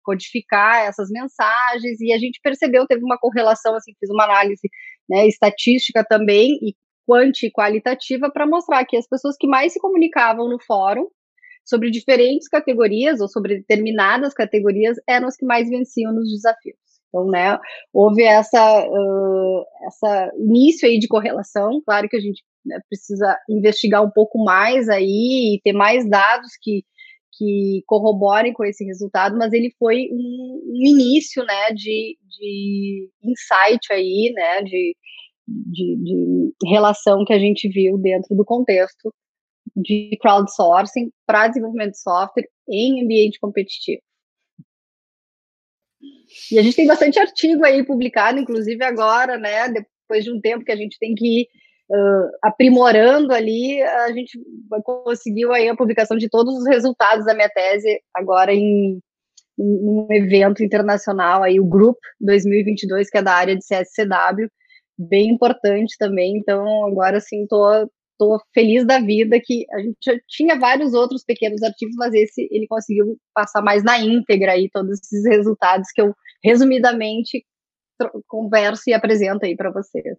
Speaker 4: codificar essas mensagens, e a gente percebeu, teve uma correlação, assim, fiz uma análise né, estatística também, e quanti qualitativa para mostrar que as pessoas que mais se comunicavam no fórum sobre diferentes categorias ou sobre determinadas categorias eram os que mais venciam nos desafios. Então, né, houve essa, uh, essa início aí de correlação, claro que a gente né, precisa investigar um pouco mais aí e ter mais dados que, que corroborem com esse resultado, mas ele foi um, um início, né, de, de insight aí, né, de, de, de relação que a gente viu dentro do contexto de crowdsourcing para desenvolvimento de software em ambiente competitivo. E a gente tem bastante artigo aí publicado, inclusive agora, né, depois de um tempo que a gente tem que ir uh, aprimorando ali, a gente conseguiu aí a publicação de todos os resultados da minha tese agora em, em um evento internacional aí, o Group 2022, que é da área de CSCW, bem importante também, então agora sim tô estou feliz da vida que a gente já tinha vários outros pequenos artigos, mas esse ele conseguiu passar mais na íntegra aí todos esses resultados que eu resumidamente converso e apresento aí para vocês.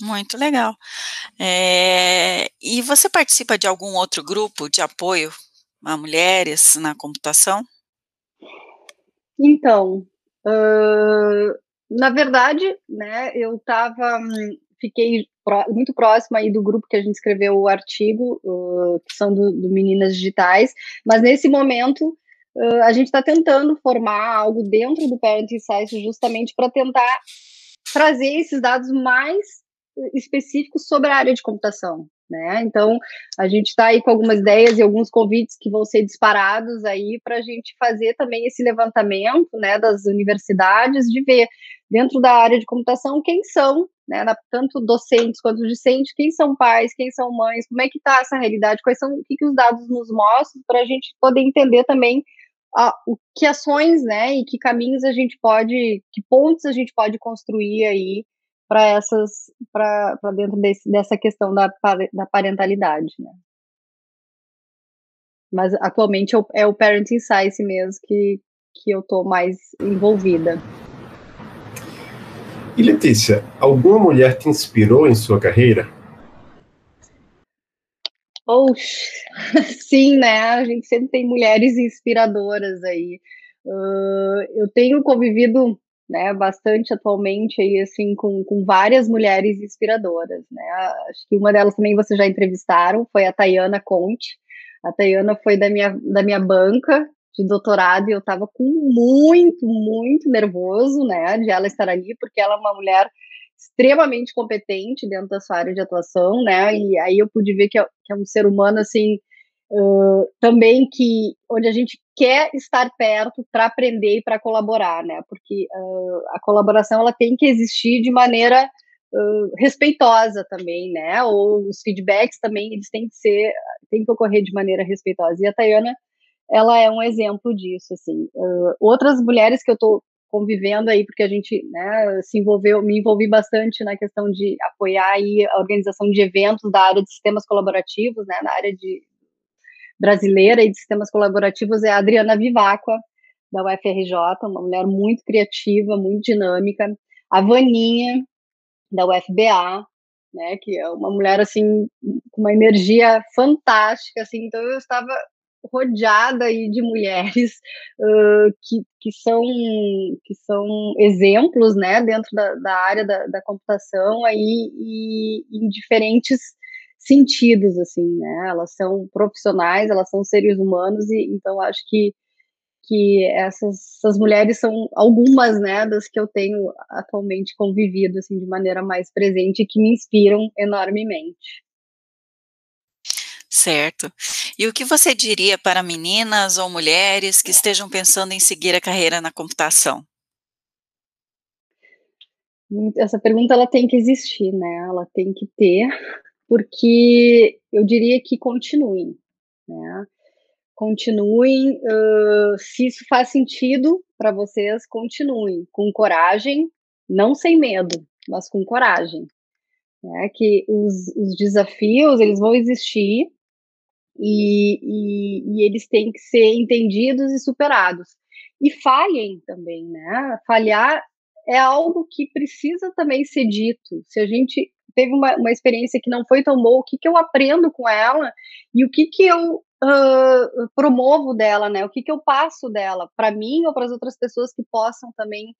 Speaker 3: Muito legal. É, e você participa de algum outro grupo de apoio a mulheres na computação?
Speaker 4: Então, uh, na verdade, né, eu estava, fiquei muito próxima aí do grupo que a gente escreveu o artigo, uh, que são do, do, Meninas Digitais, mas nesse momento uh, a gente está tentando formar algo dentro do Parent Insights justamente para tentar trazer esses dados mais específicos sobre a área de computação, né? Então, a gente está aí com algumas ideias e alguns convites que vão ser disparados aí para a gente fazer também esse levantamento, né, das universidades, de ver dentro da área de computação quem são, né, tanto docentes quanto discentes, quem são pais, quem são mães, como é que está essa realidade, quais são, o que, que os dados nos mostram, para a gente poder entender também a, o que ações, né, e que caminhos a gente pode, que pontos a gente pode construir aí para essas, para dentro desse, dessa questão da, da parentalidade, né. Mas atualmente é o, é Parenting Science mesmo que, que eu estou mais envolvida.
Speaker 2: E Letícia, alguma mulher te inspirou em sua carreira?
Speaker 4: Oxe, <laughs> sim, né? A gente sempre tem mulheres inspiradoras aí. Uh, eu tenho convivido né, bastante atualmente aí, assim, com, com várias mulheres inspiradoras, né? Acho que uma delas também vocês já entrevistaram, foi a Tayana Conte. A Tayana foi da minha, da minha banca de doutorado e eu estava com muito, muito nervoso, né, de ela estar ali, porque ela é uma mulher extremamente competente dentro da sua área de atuação, né, e aí eu pude ver que é, que é um ser humano, assim, também que, onde a gente quer estar perto para aprender e para colaborar, né, porque uh, a colaboração, ela tem que existir de maneira Uh, respeitosa também, né? Ou os feedbacks também, eles têm que ser, têm que ocorrer de maneira respeitosa. E a Tayana ela é um exemplo disso, assim. Outras mulheres que eu estou convivendo aí, porque a gente né, se envolveu, me envolvi bastante na questão de apoiar aí a organização de eventos da área de sistemas colaborativos, né, na área de brasileira e de sistemas colaborativos, é a Adriana Vivacqua, da UFRJ, uma mulher muito criativa, muito dinâmica, a Vaninha, da UFBA, né, que é uma mulher, assim, com uma energia fantástica, assim, então eu estava rodeada aí de mulheres <laughs> uh, que, que, são, que são exemplos né, dentro da, da área da, da, computação aí, e, em diferentes sentidos, assim, né? Elas são profissionais, elas são seres humanos, e então acho que, que essas, essas mulheres são algumas, né, das que eu tenho atualmente convivido, assim, de maneira mais presente e que me inspiram enormemente.
Speaker 3: Certo. E o que você diria para meninas ou mulheres que estejam pensando em seguir a carreira na computação?
Speaker 4: Essa pergunta ela tem que existir, né? Ela tem que ter, porque eu diria que continuem, né? Continuem, uh, se isso faz sentido para vocês, continuem com coragem, não sem medo, mas com coragem. Né? Que os, os desafios eles vão existir, e, e, e, eles têm que ser entendidos e superados. E falhem também, né? Falhar é algo que precisa também ser dito. Se a gente teve uma, uma experiência que não foi tão boa, o que, que eu aprendo com ela e o que, que eu uh, promovo dela, né? O que, que eu passo dela para mim ou para as outras pessoas que possam também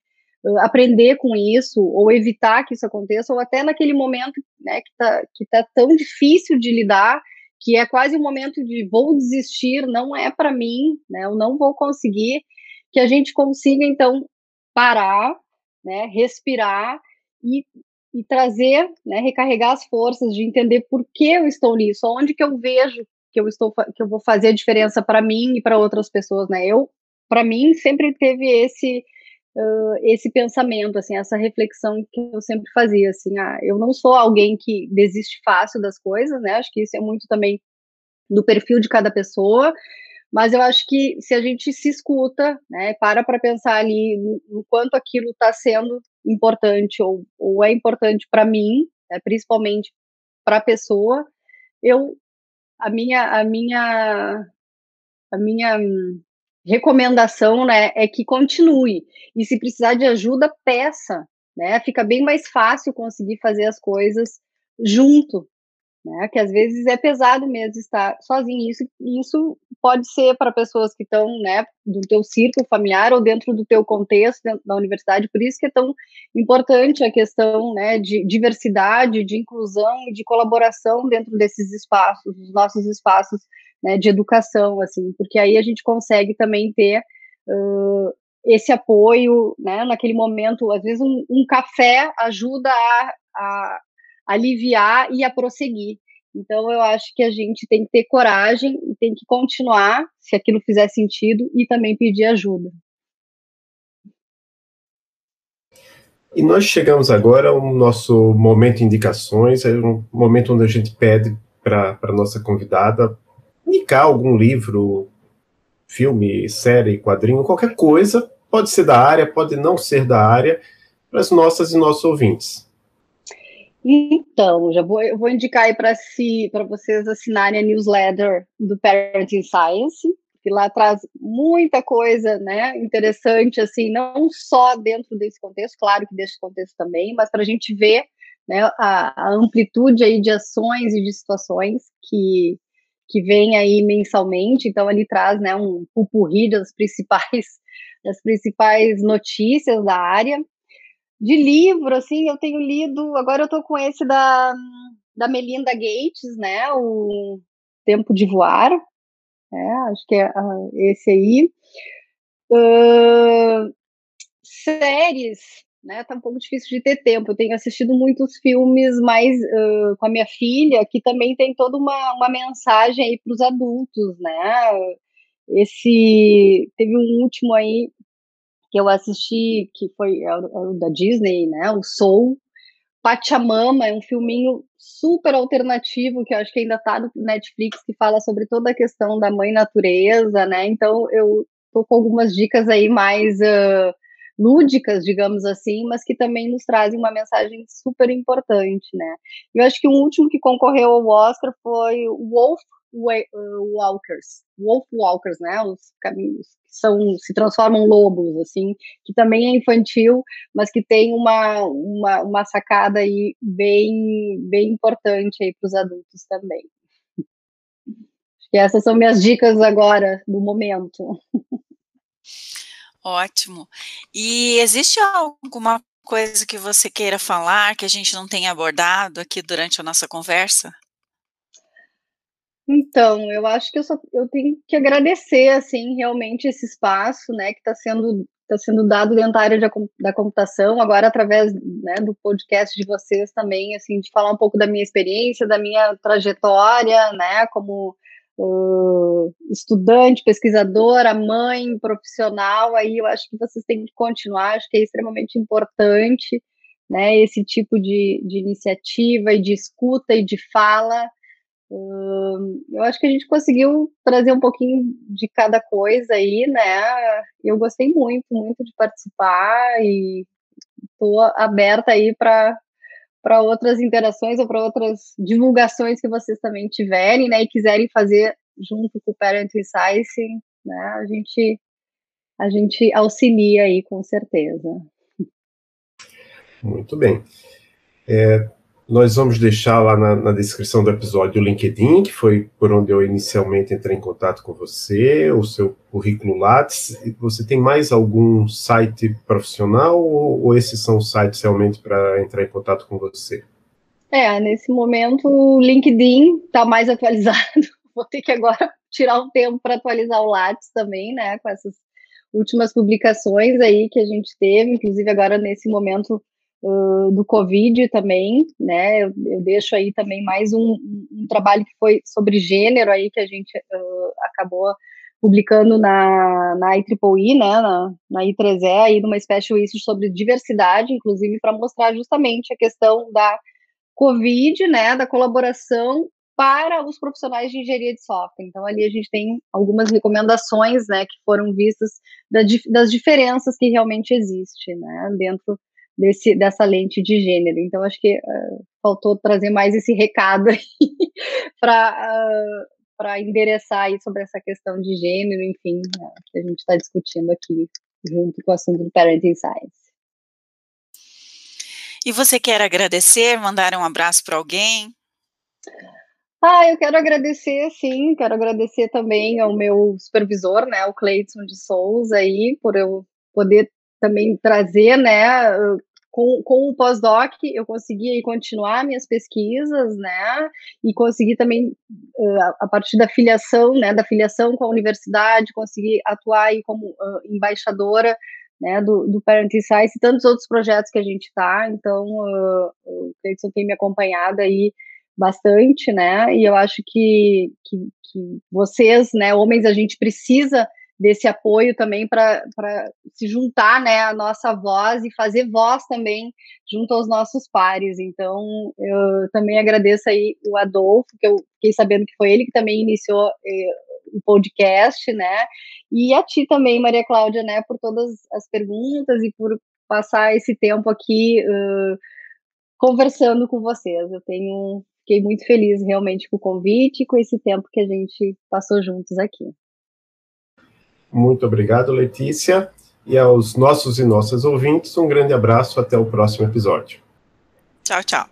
Speaker 4: uh, aprender com isso ou evitar que isso aconteça, ou até naquele momento né, que está que tá tão difícil de lidar, que é quase um momento de vou desistir, não é para mim, né? Eu não vou conseguir, que a gente consiga então parar, né, respirar e, e trazer, né, recarregar as forças de entender por que eu estou nisso, onde que eu vejo que eu estou que eu vou fazer a diferença para mim e para outras pessoas, né? Eu, para mim, sempre teve esse uh, esse pensamento, assim, essa reflexão que eu sempre fazia, assim, ah, eu não sou alguém que desiste fácil das coisas, né? Acho que isso é muito também do perfil de cada pessoa, mas eu acho que se a gente se escuta, né, para para pensar ali no, no, quanto aquilo está sendo importante ou, ou é importante para mim, né, principalmente para a pessoa, eu a minha a minha a minha recomendação, né, é que continue. E se precisar de ajuda, peça, né? Fica bem mais fácil conseguir fazer as coisas junto, né? Que às vezes é pesado mesmo estar sozinho. Isso, isso pode ser para pessoas que estão, né, do teu círculo familiar ou dentro do teu contexto dentro da universidade. Por isso que é tão importante a questão, né, de diversidade, de inclusão e de colaboração dentro desses espaços, dos nossos espaços, né, de educação, assim, porque aí a gente consegue também ter uh, esse apoio, né, naquele momento, às vezes um, um café ajuda a, a aliviar e a prosseguir. Então, eu acho que a gente tem que ter coragem e tem que continuar, se aquilo fizer sentido, e também pedir ajuda.
Speaker 2: E nós chegamos agora ao nosso momento indicações, é um momento onde a gente pede para a nossa convidada indicar algum livro, filme, série, quadrinho, qualquer coisa, pode ser da área, pode não ser da área, para as nossas e nossos ouvintes.
Speaker 4: Então, já vou, eu vou indicar aí para si, vocês assinarem a newsletter do Parenting Science, que lá traz muita coisa, né, interessante, assim, não só dentro desse contexto, claro que desse contexto também, mas para a gente ver, né, a, a, amplitude aí de ações e de situações que, que vem aí mensalmente, então ele traz, né, um pupurri das principais, das principais notícias da área, de livro, assim, eu tenho lido. Agora eu tô com esse da, da Melinda Gates, né? O Tempo de Voar. É, acho que é uh, esse aí. Uh, séries, né? Tá um pouco difícil de ter tempo. Eu tenho assistido muitos filmes mais uh, com a minha filha, que também tem toda uma, uma mensagem aí para os adultos, né? Esse teve um último aí que eu assisti, que foi é o, é da Disney, né? O Soul. Pachamama é um filminho super alternativo que eu acho que ainda tá no Netflix que fala sobre toda a questão da mãe natureza, né? Então eu tô com algumas dicas aí mais uh, lúdicas, digamos assim, mas que também nos trazem uma mensagem super importante, né? Eu acho que o último que concorreu ao Oscar foi o Wolf Walkers, Wolf Walkers, né? Os caminhos que são se transformam lobos, assim, que também é infantil, mas que tem uma, uma, uma sacada aí bem bem importante aí para os adultos também. Que essas são minhas dicas agora do momento.
Speaker 3: Ótimo. E existe alguma coisa que você queira falar que a gente não tenha abordado aqui durante a nossa conversa?
Speaker 4: Então, eu acho que eu, só, eu tenho que agradecer, assim, realmente esse espaço, né, que está sendo, tá sendo dado dentro da área de, da computação, agora através né, do podcast de vocês também, assim, de falar um pouco da minha experiência, da minha trajetória, né, como uh, estudante, pesquisadora, mãe, profissional, aí eu acho que vocês têm que continuar, acho que é extremamente importante, né, esse tipo de, de iniciativa e de escuta e de fala, eu acho que a gente conseguiu trazer um pouquinho de cada coisa aí, né? Eu gostei muito, muito de participar e estou aberta aí para para outras interações ou para outras divulgações que vocês também tiverem, né, e quiserem fazer junto com o Parent Science, né, a gente a gente auxilia aí com certeza.
Speaker 2: Muito bem. É, Nós vamos deixar lá na, na, descrição do episódio o LinkedIn, que foi por onde eu inicialmente entrei em contato com você, o seu currículo Lattes. Você tem mais algum site profissional ou, ou esses são sites realmente para entrar em contato com você?
Speaker 4: É, nesse momento o LinkedIn está mais <laughs> atualizado. Vou ter que agora tirar um tempo para atualizar o Lattes também, né, com essas últimas publicações aí que a gente teve, inclusive agora nesse momento do Covid também, né? Eu, eu, deixo aí também mais um, um, trabalho que foi sobre gênero aí que a gente uh, acabou publicando na, na IEEE, né, na, na I3E, aí numa special issue sobre diversidade, inclusive para mostrar justamente a questão da Covid, né, da colaboração para os profissionais de engenharia de software. Então, ali a gente tem algumas recomendações, né, que foram vistas da, das diferenças que realmente existem, né, dentro desse, dessa lente de gênero. Então, acho que uh, faltou trazer mais esse recado <laughs> aí para uh, para endereçar aí sobre essa questão de gênero, enfim, né, que a gente está discutindo aqui junto com o assunto do Parenting Science.
Speaker 3: E você quer agradecer, mandar um abraço para alguém?
Speaker 4: Ah, eu quero agradecer, sim, quero agradecer também ao meu supervisor, né, o Cleiton de Souza aí, por eu poder também trazer, né, com, com o pós-doc eu consegui continuar minhas pesquisas, né, e consegui também, a partir da filiação, né, da filiação com a universidade, conseguir atuar aí como uh, embaixadora, né, do, do Parent Science e tantos outros projetos que a gente está, então, uh, o Cleiton tem me acompanhado aí bastante, né, e eu acho que, que, que vocês, né, homens, a gente precisa desse apoio também para se juntar né, a nossa voz e fazer voz também junto aos nossos pares. Então, eu também agradeço aí o Adolfo, que eu fiquei sabendo que foi ele que também iniciou eh, o podcast, né? E a ti também, Maria Cláudia, né, por todas as perguntas e por passar esse tempo aqui uh, conversando com vocês. Eu tenho fiquei muito feliz realmente com o convite e com esse tempo que a gente passou juntos aqui.
Speaker 2: Muito obrigado, Letícia. E aos nossos e nossas ouvintes, um grande abraço. Até o próximo episódio.
Speaker 3: Tchau, tchau.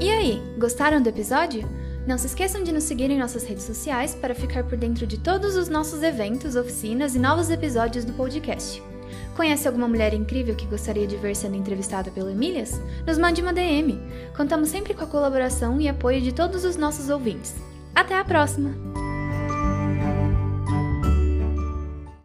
Speaker 5: E aí, gostaram do episódio? Não se esqueçam de nos seguir em nossas redes sociais para ficar por dentro de todos os nossos eventos, oficinas e novos episódios do podcast. Conhece alguma mulher incrível que gostaria de ver sendo entrevistada pelo Emílias? Nos mande uma DM. Contamos sempre com a colaboração e apoio de todos os nossos ouvintes. Até a próxima!